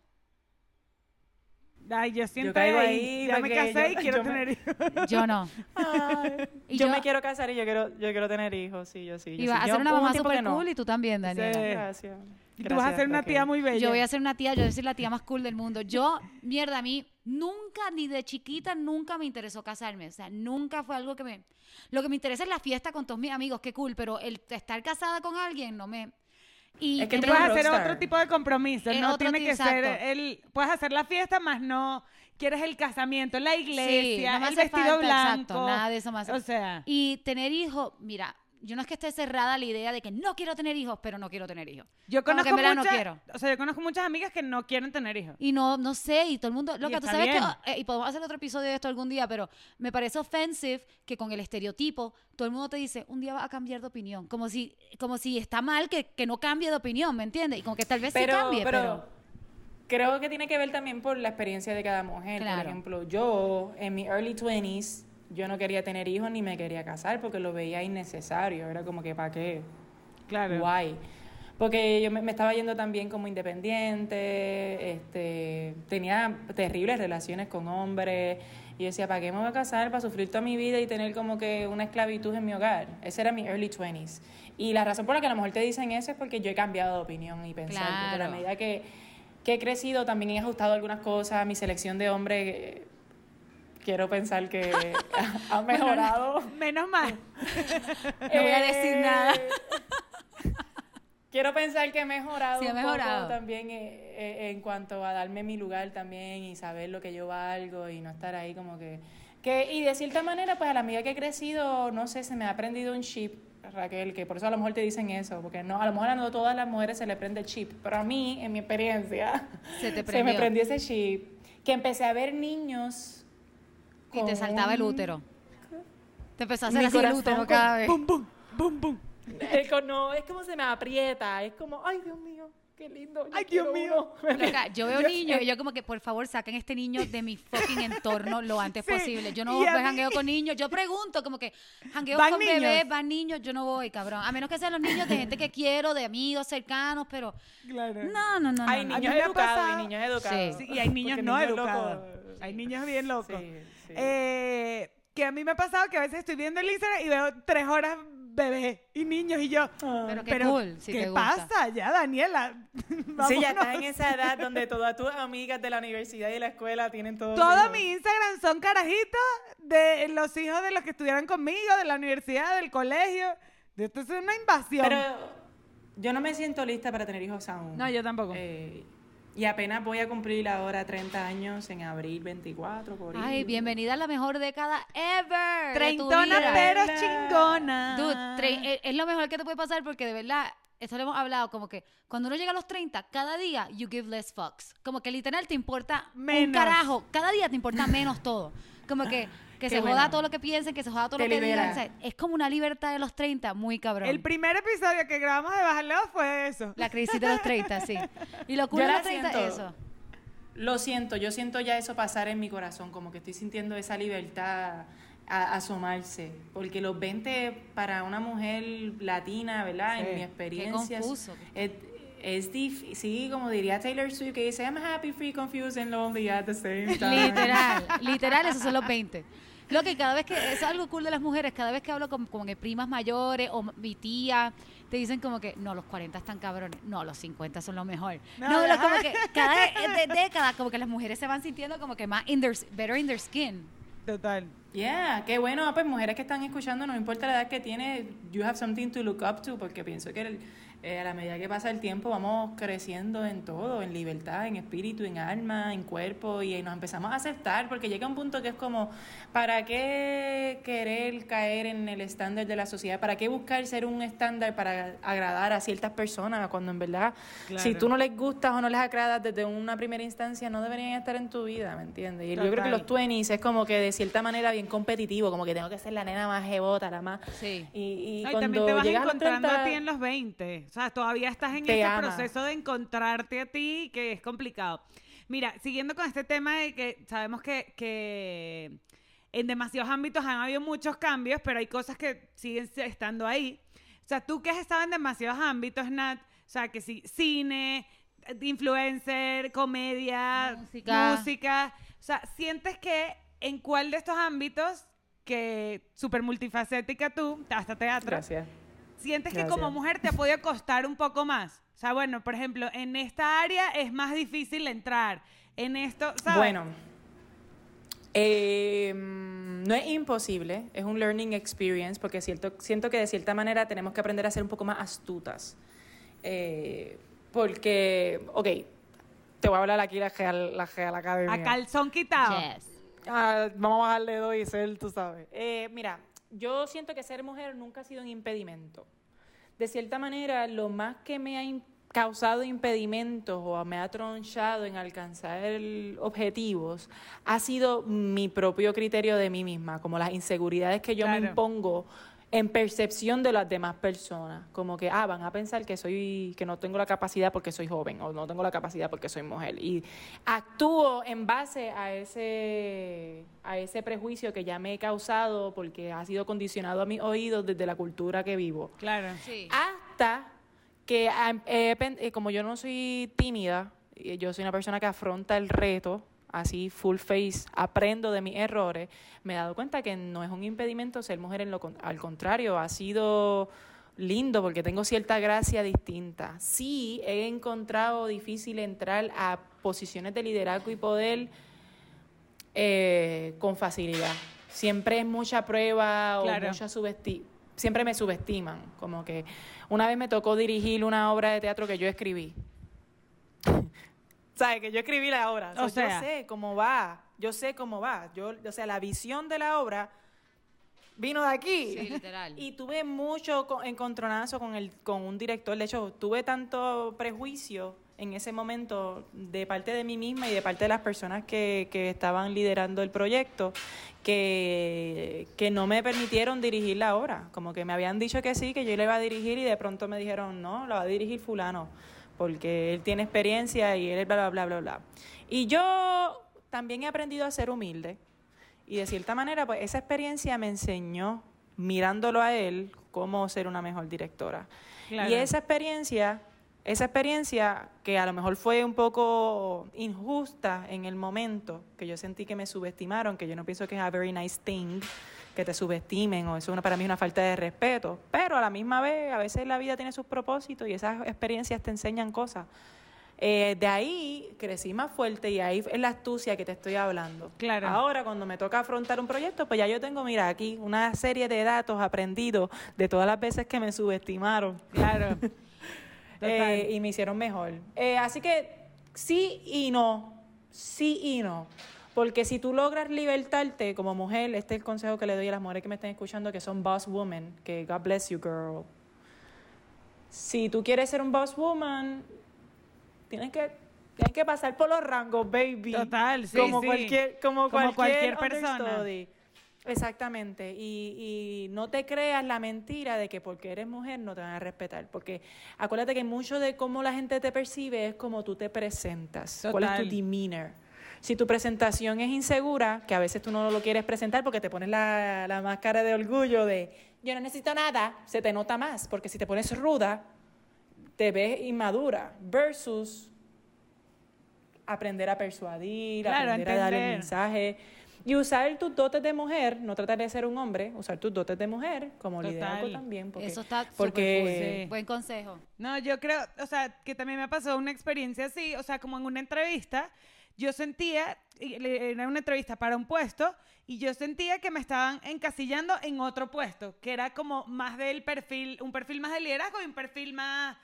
Ay, yo siempre caigo ahí, ya me casé yo- y quiero yo me- tener hijos. [laughs] Yo no. Y yo, yo- me quiero casar y yo quiero, yo quiero tener hijos, sí, yo sí. yo Y vas sí. a Yo ser una mamá súper no. cool y tú también, Daniela. Sí. Gracias. Y tú vas a ser una tía muy bella. Yo voy a ser una tía, yo voy a ser la tía más cool del mundo. Yo, mierda, a mí nunca, ni de chiquita, nunca me interesó casarme. O sea, nunca fue algo que me... Lo que me interesa es la fiesta con todos mis amigos, qué cool, pero el estar casada con alguien no me... Y Es que puedes hacer rockstar. otro tipo de compromiso, Es no tiene ti- que ser el... Puedes hacer la fiesta, más no quieres el casamiento, la Sí, iglesia, no el vestido falta, blanco. exacto, nada de eso más. O sea, Y tener hijos, mira, yo no es que esté cerrada a la idea de que no quiero tener hijos, pero no quiero tener hijos. yo Como que conozco en verdad no muchas, quiero. o sea, yo conozco muchas amigas que no quieren tener hijos. Y no, no sé, y todo el mundo, loca, tú sabes que, bien. eh, y podemos hacer otro episodio de esto algún día, pero me parece offensive que con el estereotipo todo el mundo te dice, un día vas a cambiar de opinión, como si, como si está mal que, que no cambie de opinión, ¿me entiendes? Y como que tal vez sí Pero, cambie, pero, pero, creo que tiene que ver también por la experiencia de cada mujer. Claro. Por ejemplo, yo en mi early 20s, yo no quería tener hijos ni me quería casar porque lo veía innecesario. Era como que, ¿para qué? Claro. Guay. Porque yo me, me estaba yendo también como independiente, este, tenía terribles relaciones con hombres. Y yo decía, ¿para qué me voy a casar? Para sufrir toda mi vida y tener como que una esclavitud en mi hogar. Ese era mi early 20s. Y la razón por la que a lo mejor te dicen eso es porque yo he cambiado de opinión y pensar. Porque a la medida que, que he crecido también he ajustado algunas cosas. Mi selección de hombres, eh, quiero pensar que [laughs] ha, mejorado. Menos mal. [laughs] No voy a decir nada. [laughs] Quiero pensar que he mejorado Sí, ha un poco mejorado. también eh, eh, en cuanto a darme mi lugar también y saber lo que yo valgo y no estar ahí como que... que y de cierta manera, pues a la medida que he crecido, no sé, se me ha aprendido un chip, Raquel, que por eso a lo mejor te dicen eso, porque no, a lo mejor a no todas las mujeres se le prende el chip, pero a mí, en mi experiencia, Se te me prendió ese chip, que empecé a ver niños Y te saltaba el útero. Te empezó a hacer Mi así el corazón útero con- cada vez. Bum, bum, bum, bum. Es como, no, es como se me aprieta, es como, ay Dios mío, qué lindo. yo Ay, Dios quiero mío. uno". [laughs] Loca, yo veo niños y yo como que, por favor, saquen este niño de mi fucking entorno lo antes [laughs] Sí, posible. Yo no y a voy mí- jangueo con niños. Yo pregunto como que, jangueo ¿Van con niños? bebés, van niños, yo no voy, cabrón. A menos que sean los niños de gente que quiero, de amigos cercanos, pero Claro. no, no, no. Hay no. A niños mí me ha educados pasado- y niños educados. Sí. Sí, y hay niños Porque no niños educados. locos, Hay niños bien locos. Sí, sí. Eh, que a mí me ha pasado que a veces estoy viendo el Instagram y veo tres horas bebés y niños y yo. Pero qué cool, si ¿Qué te gusta. pasa ya, Daniela? [laughs] Sí, ya estás en esa edad donde todas tus amigas de la universidad y de la escuela tienen todo. Todo mi Instagram son carajitos de los hijos de los que estudiaron conmigo, de la universidad, del colegio. Esto es una invasión. Pero yo no me siento lista para tener hijos aún. No, yo tampoco. Eh, y apenas voy a cumplir ahora 30 años en abril 24, por ahí. Ay, bienvenida a la mejor década ever. Treintona pero chingona. Dude, eh, es lo mejor que te puede pasar porque de verdad, esto lo hemos hablado, como que cuando uno llega a los 30, cada día you give less fucks. Como que literal te importa un Menos. carajo. Cada día te importa menos todo. Como que, que Qué se joda bueno. todo lo que piensen, que se joda todo Te lo que libera. digan. o sea, es como una libertad de los 30, muy cabrón. El primer episodio que grabamos de Bajaleo fue eso. la crisis de los 30, sí. Y lo cool Yo de la los 30 es siento. eso. Lo siento, yo siento ya eso pasar en mi corazón, como que estoy sintiendo esa libertad a, asomarse, porque los 20 para una mujer latina, ¿verdad? Sí. En mi experiencia confuso. es, es difícil, sí, como diría Taylor Swift que dice I'm happy, free, confused and lonely at the same [laughs] time. Literal, literal, esos son los 20. Lo que cada vez que, es algo cool de las mujeres, cada vez que hablo con, con primas mayores o mi tía, te dicen como que, no, los 40 están cabrones, no, los 50 son lo mejor. No, No, lo- como que cada [laughs] de- de- década, como que las mujeres se van sintiendo como que más in their, better in their skin. Total. Yeah, qué bueno, pues mujeres que están escuchando, no importa la edad que tienes, you have something to look up to, porque pienso que el- eh, a la medida que pasa el tiempo vamos creciendo en todo, en libertad, en espíritu, en alma, en cuerpo, y nos empezamos a aceptar, porque llega un punto que es como, ¿para qué querer caer en el estándar de la sociedad? ¿Para qué buscar ser un estándar para agradar a ciertas personas, cuando en verdad, si tú no les gustas o no les agradas desde una primera instancia, no deberían estar en tu vida, ¿me entiendes? Y yo creo que los 20s es como que de cierta manera bien competitivo, como que tengo que ser la nena más jebota, la más... Sí. Y, y cuando también te vas llegas encontrando a los 30, a ti en los 20. O sea, todavía estás en Te ese ama. proceso de encontrarte a ti que es complicado. Mira, siguiendo con este tema de que sabemos que, que en demasiados ámbitos han habido muchos cambios, pero hay cosas que siguen estando ahí. O sea, tú que has estado en demasiados ámbitos, Nat, o sea, que sí, cine, influencer, comedia, Música. música. O sea, ¿sientes que en cuál de estos ámbitos, que súper multifacética tú, hasta teatro, Gracias. ¿Sientes que como mujer te ha podido costar un poco más? O sea, bueno, por ejemplo, en esta área es más difícil entrar. En esto, ¿sabes? Bueno, eh, no es imposible, es un learning experience, porque siento, siento que de cierta manera tenemos que aprender a ser un poco más astutas. Eh, porque, ok, te voy a hablar aquí la Real, la Real Academia. a calzón quitado. Yes. Ah, vamos a bajarle dos y ser, tú sabes. Eh, mira, yo siento que ser mujer nunca ha sido un impedimento. De cierta manera, lo más que me ha causado impedimentos o me ha tronchado en alcanzar objetivos ha sido mi propio criterio de mí misma, como las inseguridades que yo me impongo en percepción de las demás personas, como que ah, van a pensar que soy que no tengo la capacidad porque soy joven o no tengo la capacidad porque soy mujer y actúo en base a ese a ese prejuicio que ya me he causado porque ha sido condicionado a mis oídos desde la cultura que vivo. Claro. Sí. Hasta que ah, eh, como yo no soy tímida, eh, yo soy una persona que afronta el reto así full face, aprendo de mis errores, me he dado cuenta que no es un impedimento ser mujer, en lo al contrario, ha sido lindo porque tengo cierta gracia distinta. Sí, he encontrado difícil entrar a posiciones de liderazgo y poder eh, con facilidad. Siempre es mucha prueba Claro. o mucha subesti siempre me subestiman, como que una vez me tocó dirigir una obra de teatro que yo escribí. [laughs] ¿Sabes? Que yo escribí la obra. O O sea, sea. yo sé cómo va. Yo sé cómo va. Yo, o sea, la visión de la obra vino de aquí. Sí, literal. [laughs] Y tuve mucho co- encontronazo con, el, con un director. De hecho, tuve tanto prejuicio en ese momento de parte de mí misma y de parte de las personas que, que estaban liderando el proyecto que, que no me permitieron dirigir la obra. Como que me habían dicho que sí, que yo le iba a dirigir y de pronto me dijeron, no, la va a dirigir fulano, porque él tiene experiencia y él bla, bla, bla, bla, bla. Y yo también he aprendido a ser humilde. Y de cierta manera, pues esa experiencia me enseñó, mirándolo a él, cómo ser una mejor directora. Claro. Y esa experiencia, esa experiencia que a lo mejor fue un poco injusta en el momento, que yo sentí que me subestimaron, que yo no pienso que es a very nice thing, que te subestimen, o eso para mí es una falta de respeto. Pero a la misma vez, a veces la vida tiene sus propósitos y esas experiencias te enseñan cosas. Eh, de ahí crecí más fuerte y ahí es la astucia que te estoy hablando. Claro. Ahora, cuando me toca afrontar un proyecto, pues ya yo tengo, mira, aquí una serie de datos aprendidos de todas las veces que me subestimaron Claro. [laughs] eh, y me hicieron mejor. Eh, así que sí y no, sí y no. Porque si tú logras libertarte como mujer, este es el consejo que le doy a las mujeres que me están escuchando, que son boss women, que God bless you, girl. Si tú quieres ser un boss woman, tienes que, tienes que pasar por los rangos, baby. Total, sí, como sí. Cualquier, como, Como cualquier, cualquier persona. Exactamente. Y, y no te creas la mentira de que porque eres mujer no te van a respetar. Porque acuérdate que mucho de cómo la gente te percibe es como tú te presentas. ¿Cuál es tu Total. demeanor? Si tu presentación es insegura, que a veces tú no lo quieres presentar porque te pones la, la máscara de orgullo de yo no necesito nada, se te nota más. Porque si te pones ruda, te ves inmadura. Versus aprender a persuadir, Claro, aprender a dar el mensaje. Y usar tus dotes de mujer, no tratar de ser un hombre, usar tus dotes de mujer como Total. liderazgo también. Porque, Eso está porque Sí. Buen consejo. No, yo creo, o sea, que también me pasó una experiencia así, o sea, como en una entrevista, yo sentía, era una entrevista para un puesto, y yo sentía que me estaban encasillando en otro puesto, que era como más del perfil, un perfil más de liderazgo y un perfil más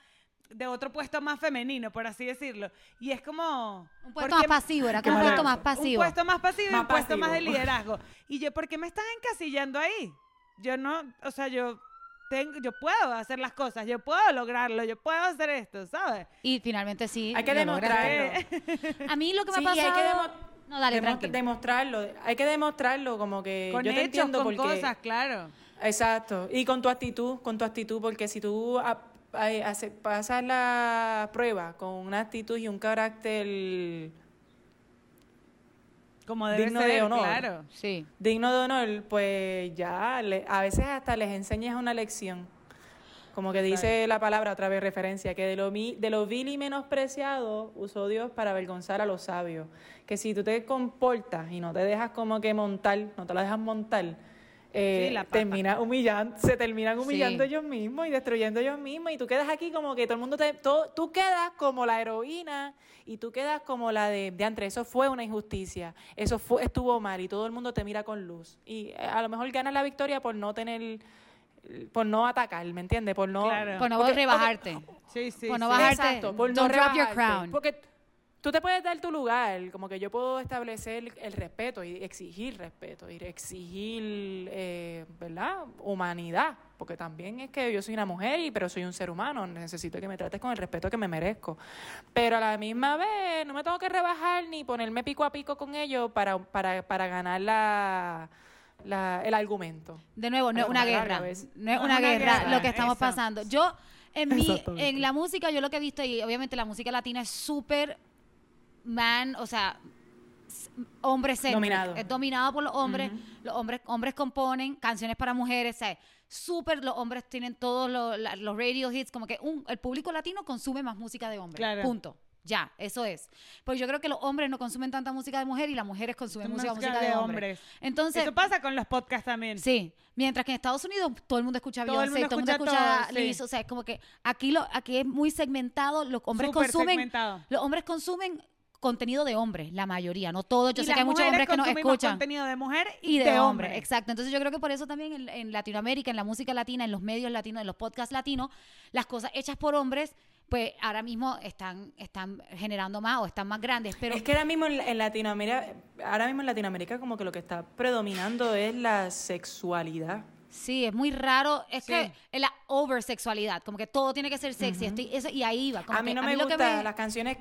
de otro puesto más femenino, por así decirlo. Y es como... Un ¿por puesto más pasivo, era como un puesto más pasivo. Un puesto más pasivo y un puesto más de liderazgo. Y yo, ¿por qué me están encasillando ahí? Yo no, o sea, yo tengo, yo puedo hacer las cosas, yo puedo lograrlo, yo puedo hacer esto, ¿sabes? Y finalmente sí. hay que demostrarlo. A mí lo que me Sí, ha y hay pasado... que demo- no, dale, Demo- tranquilo. Demostrarlo, hay que demostrarlo como que Con yo te hechos, entiendo con porque cosas, claro. Exacto, y con tu actitud, con tu actitud, porque si tú pasas la prueba con una actitud y un carácter Como debe Digno ser, de honor. claro. Sí. digno de honor, pues ya le- a veces hasta les enseñas una lección. Como que dice la palabra, otra vez referencia, que de lo, mi- de lo vil y menospreciado usó Dios para avergonzar a los sabios. Que si tú te comportas y no te dejas como que montar, no te la dejas montar, eh, Sí, la papa. termina humillando, se terminan humillando Sí. ellos mismos y destruyendo ellos mismos. Y tú quedas aquí como que todo el mundo te. todo- tú quedas como la heroína y tú quedas como la de, de antes. Eso fue una injusticia. Eso fue, estuvo mal y todo el mundo te mira con luz. Y eh, a lo mejor ganas la victoria por no tener. por no atacar, ¿me entiendes? Por no. Claro. Por no rebajarte. Sí, sí. Por no sí. bajarte. Exacto, por no drop your rebajarte. crown. Porque tú te puedes dar tu lugar, como que yo puedo establecer el respeto y exigir respeto y exigir, eh, ¿verdad? Humanidad, porque también es que yo soy una mujer, y, pero soy un ser humano, necesito que me trates con el respeto que me merezco. Pero a la misma vez no me tengo que rebajar ni ponerme pico a pico con ellos para, para, para ganar la, la- el argumento. De nuevo, no es una guerra. No es una una guerra guerra, lo que estamos eso. pasando. Yo, en mi, en la música, yo lo que he visto, y obviamente la música latina es súper man, o sea, hombre centric. Dominado. Es dominado por los hombres. Los hombres, hombres componen canciones para mujeres, o sea, súper, los hombres tienen todos los, radio hits, como que un, el público latino consume más música de hombres. Claro. Punto. Ya, eso es. Porque yo creo que los hombres no consumen tanta música de mujer y las mujeres consumen música, Música música de, de hombres. hombres. Entonces, Eso pasa con los podcasts también. Sí, mientras que en Estados Unidos todo el mundo escucha Todo el Beyoncé, mundo todo el mundo escucha todo, sí. Liz, o sea, es como que aquí lo aquí es muy segmentado, los hombres consumen segmentado. los hombres consumen contenido de hombres, la mayoría, no todos, yo Y sé que hay muchos hombres que nos escuchan contenido de mujer y y, de, hombre. exacto. Entonces yo creo que por eso también en, en Latinoamérica, en la música latina, en los medios latinos, en los podcasts latinos, las cosas hechas por hombres, pues ahora mismo están están generando más o están más grandes, pero es que ahora mismo en, en Latinoamérica, ahora mismo en Latinoamérica como que lo que está predominando es la sexualidad. Sí, es muy raro. Es Sí. que es la oversexualidad, como que todo tiene que ser sexy. estoy- eso- y ahí va. como A mí que no me gustan me- las canciones.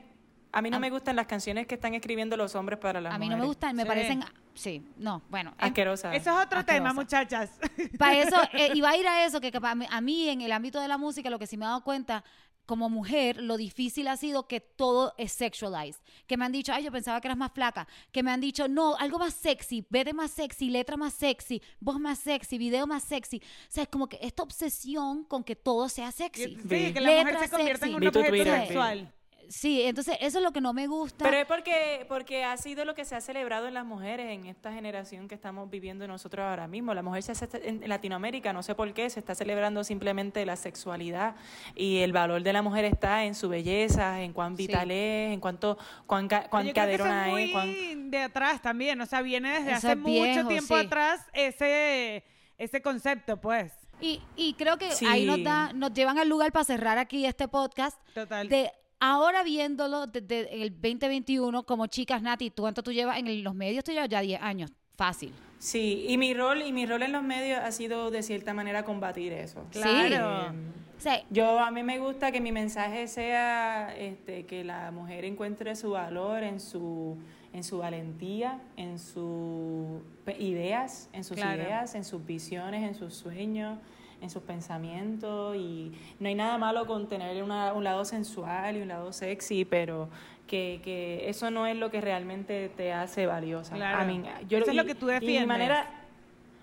A mí no a- me gustan las canciones que están escribiendo los hombres para las A mí no me mujeres. gustan, me Sí. parecen. Sí, no, bueno. es- Asquerosas. Eso es otro tema, Asquerosa. muchachas. [laughs] Para eso, [laughs] eh, y va a ir a eso, que capaz a mí- a mí en el ámbito de la música, lo que sí me he dado cuenta, como mujer, lo difícil ha sido que todo es sexualized. Que me han dicho, ay, yo pensaba que eras más flaca. Que me han dicho, no, algo más sexy, vete más sexy, letra más sexy, voz más sexy, video más sexy. O sea, es como que esta obsesión con que todo sea sexy. Sí, que la Letra mujer se convierta en sexy. un Vi tu objeto sexual. Sí, entonces eso es lo que no me gusta. Pero es porque, porque ha sido lo que se ha celebrado en las mujeres en esta generación que estamos viviendo nosotros ahora mismo. La mujer se hace en Latinoamérica, no sé por qué, se está celebrando simplemente la sexualidad y el valor de la mujer está en su belleza, en cuán Sí. vital es, en cuánto, cuán, ca- cuán caderona es cuán... de atrás también, o sea, viene desde Eso hace mucho tiempo sí. atrás ese, ese concepto, pues. Y, y creo que ahí nos, da, nos llevan al lugar para cerrar aquí este podcast. Total. De ahora viéndolo desde el 2021 como chicas, Nati, ¿tú cuánto tú llevas en los medios? Tú llevas ya 10 años, fácil. Sí, y mi rol y mi rol en los medios ha sido de cierta manera combatir eso. Claro. Sea, Yo a mí me gusta que mi mensaje sea este, que la mujer encuentre su valor en su en su valentía, en sus ideas, en sus Claro. ideas, en sus visiones, en sus sueños, en sus pensamientos y no hay nada malo con tener una- un lado sensual y un lado sexy, pero que, que eso no es lo que realmente te hace valiosa. Claro. I mean, yo Eso es lo que tú y mi defiendes. manera,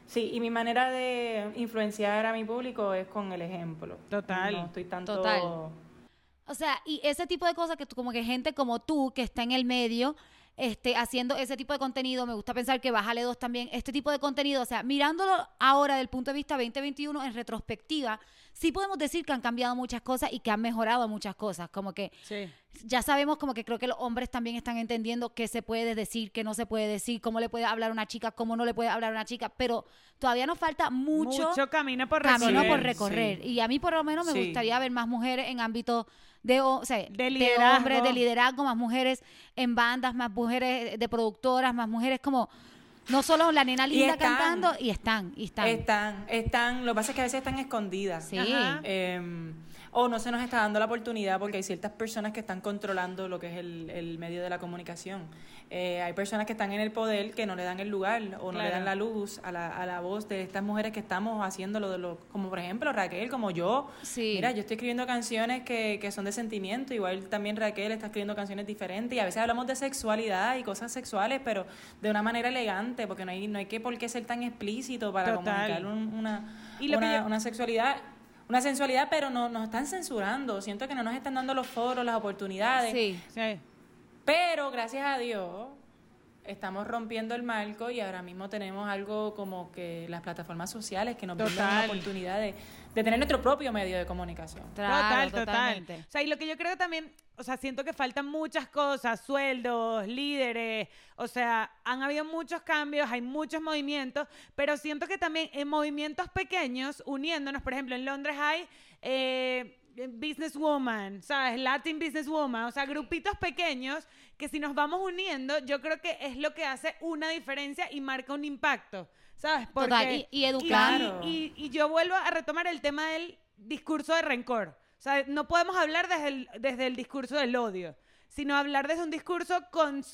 Sí, y mi manera de influenciar a mi público es con el ejemplo. Total. No estoy tanto... Total. O sea, y ese tipo de cosas que tú, como que gente como tú, que está en el medio, este, haciendo ese tipo de contenido, me gusta pensar que Bájale dos también, este tipo de contenido, o sea, mirándolo ahora del punto de vista 2021 en retrospectiva, sí podemos decir que han cambiado muchas cosas y que han mejorado muchas cosas, como que Sí. ya sabemos como que creo que los hombres también están entendiendo qué se puede decir, qué no se puede decir, cómo le puede hablar a una chica, cómo no le puede hablar a una chica, pero todavía nos falta mucho, Mucho camino por recorrer. camino por recorrer. sí. Y a mí por lo menos me Sí. gustaría ver más mujeres en ámbitos de, o sea, de, liderazgo. hombres, de liderazgo, más mujeres en bandas, más mujeres de productoras, más mujeres como, no solo la nena linda están. cantando, y están, y están. Están, están, lo que pasa es que a veces están escondidas. Sí. Eh, o no se nos está dando la oportunidad porque hay ciertas personas que están controlando lo que es el, el medio de la comunicación. Eh, hay personas que están en el poder que no le dan el lugar o no le dan la luz a la, a la voz de estas mujeres que estamos haciendo lo de lo, como por ejemplo Raquel, como yo. Sí. Mira, yo estoy escribiendo canciones que, que son de sentimiento, igual también Raquel está escribiendo canciones diferentes y a veces hablamos de sexualidad y cosas sexuales, pero de una manera elegante, porque no hay, no hay que por qué ser tan explícito para Total. comunicar un- una, Y lo que una, yo- una sexualidad, una sensualidad, pero no, nos están censurando. Siento que no nos están dando los foros, las oportunidades. Sí. Sí. Pero gracias a Dios estamos rompiendo el marco y ahora mismo tenemos algo como que las plataformas sociales que nos brindan la Total. oportunidad de, tener nuestro propio medio de comunicación. Claro, total, total. totalmente. O sea, y lo que yo creo también, o sea, siento que faltan muchas cosas, sueldos, líderes, o sea, han habido muchos cambios, hay muchos movimientos, pero siento que también en movimientos pequeños, uniéndonos, por ejemplo, en Londres hay eh, Businesswoman, ¿sabes? Latin Businesswoman, o sea, grupitos pequeños que si nos vamos uniendo, yo creo que es lo que hace una diferencia y marca un impacto, ¿sabes? Total, y- y educar. y- y- y yo vuelvo a retomar el tema del discurso de rencor. O sea, no podemos hablar desde el, desde el discurso del odio, sino hablar desde un discurso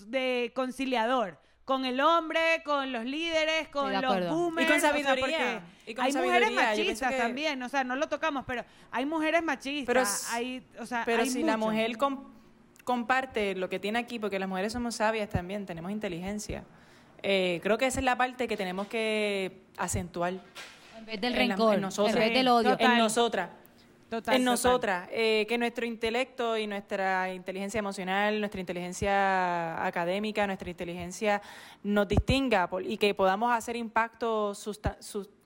de conciliador. Con el hombre, con los líderes, con los boomers. Y con o sea, sabiduría, porque y con hay mujeres sabiduría, machistas que- también, o sea, no lo tocamos, pero hay mujeres machistas. Pero hay, o sea, Pero hay si la mujer com- comparte lo que tiene aquí, porque las mujeres somos sabias también, tenemos inteligencia, eh, creo que esa es la parte que tenemos que acentuar. En vez del en la- rencor, en nosotras. en vez del odio. total. En nosotras. Total, en total. nosotras, eh, que nuestro intelecto y nuestra inteligencia emocional, nuestra inteligencia académica, nuestra inteligencia nos distinga por- y que podamos hacer impacto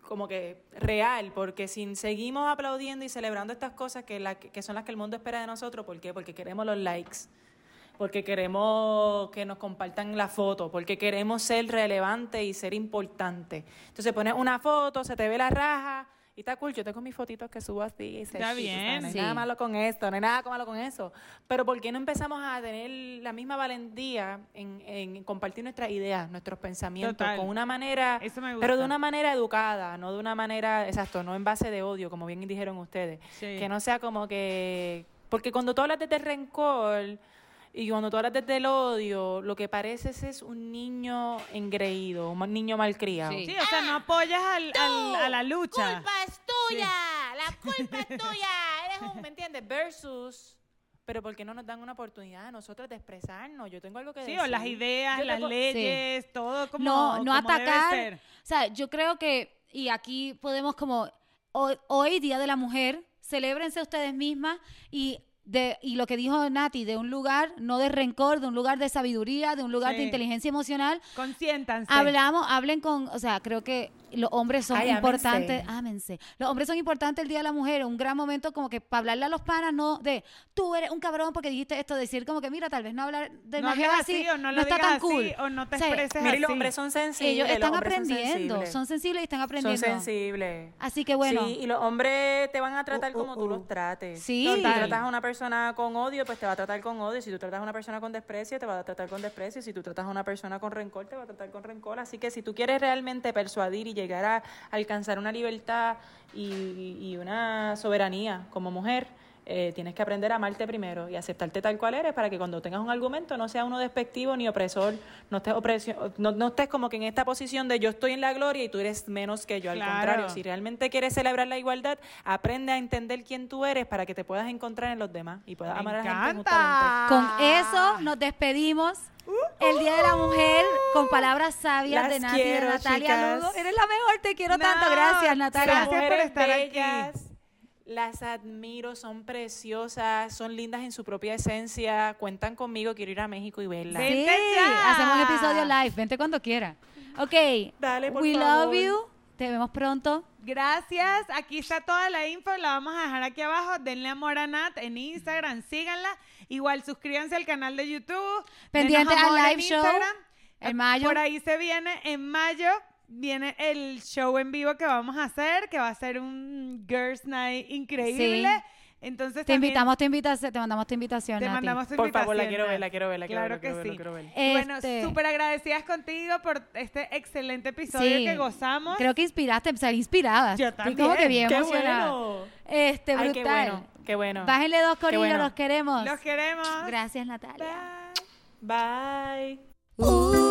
como que real, porque si seguimos aplaudiendo y celebrando estas cosas que, la- que son las que el mundo espera de nosotros, ¿por qué? Porque queremos los likes, porque queremos que nos compartan la foto, porque queremos ser relevantes y ser importantes. Entonces pones una foto, se te ve la raja Y está cool, yo tengo mis fotitos que subo así. y se- Está bien. No hay Sí. nada malo con esto, no hay nada malo con eso. Pero ¿por qué no empezamos a tener la misma valentía en, en compartir nuestras ideas, nuestros pensamientos, Total. con una manera, Eso me pero de una manera educada, no de una manera, exacto, no en base de odio, como bien dijeron ustedes. Sí. Que no sea como que, porque cuando tú hablas desde el rencor y cuando tú hablas desde el odio, lo que pareces es un niño engreído, un niño malcriado. Sí. Sí, o sea, no apoyas al, al- a la lucha. culpa es tuya, la culpa es tuya, eres un, ¿me entiendes? Versus, pero ¿por qué no nos dan una oportunidad a nosotros de expresarnos? Yo tengo algo que Sí, decir. o las ideas, Yo las leyes, todo como no, no como debe atacar. ser. O sea, yo creo que, y aquí podemos como, hoy, hoy, Día de la Mujer, celébrense ustedes mismas y... De, y lo que dijo Nati, de un lugar no de rencor, de un lugar de sabiduría, de un lugar de inteligencia emocional, Consiéntanse. Hablamos, hablen con, o sea, creo que los hombres son Ay, importantes, ámense. ámense. Los hombres son importantes el Día de la Mujer, un gran momento como que para hablarle a los panas, no de tú eres un cabrón porque dijiste esto, decir como que mira, tal vez no hablar de no mujer así, o no lo está digas tan así cool. o no te O sea, expreses Mira, y los hombres son sensibles. Ellos los están son aprendiendo, sensibles. son sensibles y están Son aprendiendo. sensibles. Así que bueno, Sí, y los hombres te van a tratar Uh, uh, como tú uh. los trates. Sí. Si tú tratas a una persona con odio, pues te va a tratar con odio. Si tú tratas a una persona con desprecio, te va a tratar con desprecio. Si tú tratas a una persona con rencor, te va a tratar con rencor. Así que si tú quieres realmente persuadir y llegar a alcanzar una libertad y, y una soberanía como mujer, eh, tienes que aprender a amarte primero y aceptarte tal cual eres para que cuando tengas un argumento no sea uno despectivo ni opresor, no estés, opresio- no, no estés como que en esta posición de yo estoy en la gloria y tú eres menos que yo. Al Claro. contrario, si realmente quieres celebrar la igualdad, aprende a entender quién tú eres para que te puedas encontrar en los demás y puedas Me amar a la gente encanta. justamente. con eso nos despedimos. El Día de la Mujer con palabras sabias Las de de quiero, Natalia. Lugo. Eres la mejor, te quiero tanto. Gracias, Natalia. gracias. por estar aquí. Las admiro, son preciosas, son lindas en su propia esencia. Cuentan conmigo, quiero ir a México y verlas. Sí. Hacemos un episodio live. Vente cuando quiera. Ok. Dale, por We favor. love you. Te vemos pronto. Gracias. Aquí está toda la info. La vamos a dejar aquí abajo. Denle amor a Nat en Instagram. Síganla. Igual suscríbanse al canal de YouTube. Pendiente al live show en mayo. Por ahí se viene en mayo. Viene el show en vivo que vamos a hacer, que va a ser un Girls Night increíble. Sí. Entonces Te también invitamos, te invitas, te mandamos tu invitación, Te mandamos tu Por favor, la invitación, quiero ver, la quiero ver, la quiero Claro ver, la quiero que ver, sí. quiero ver. Y Bueno, Este- súper agradecidas contigo por este excelente episodio Sí. que gozamos. Creo que inspiraste, salí inspirada. Yo Estoy como que bien ¡Qué emocionada. bueno! Este, Ay, brutal. qué bueno, qué bueno. Bájenle dos Qué corillos, bueno. los queremos. Los queremos. Gracias, Natalia. Bye. Bye. Uh.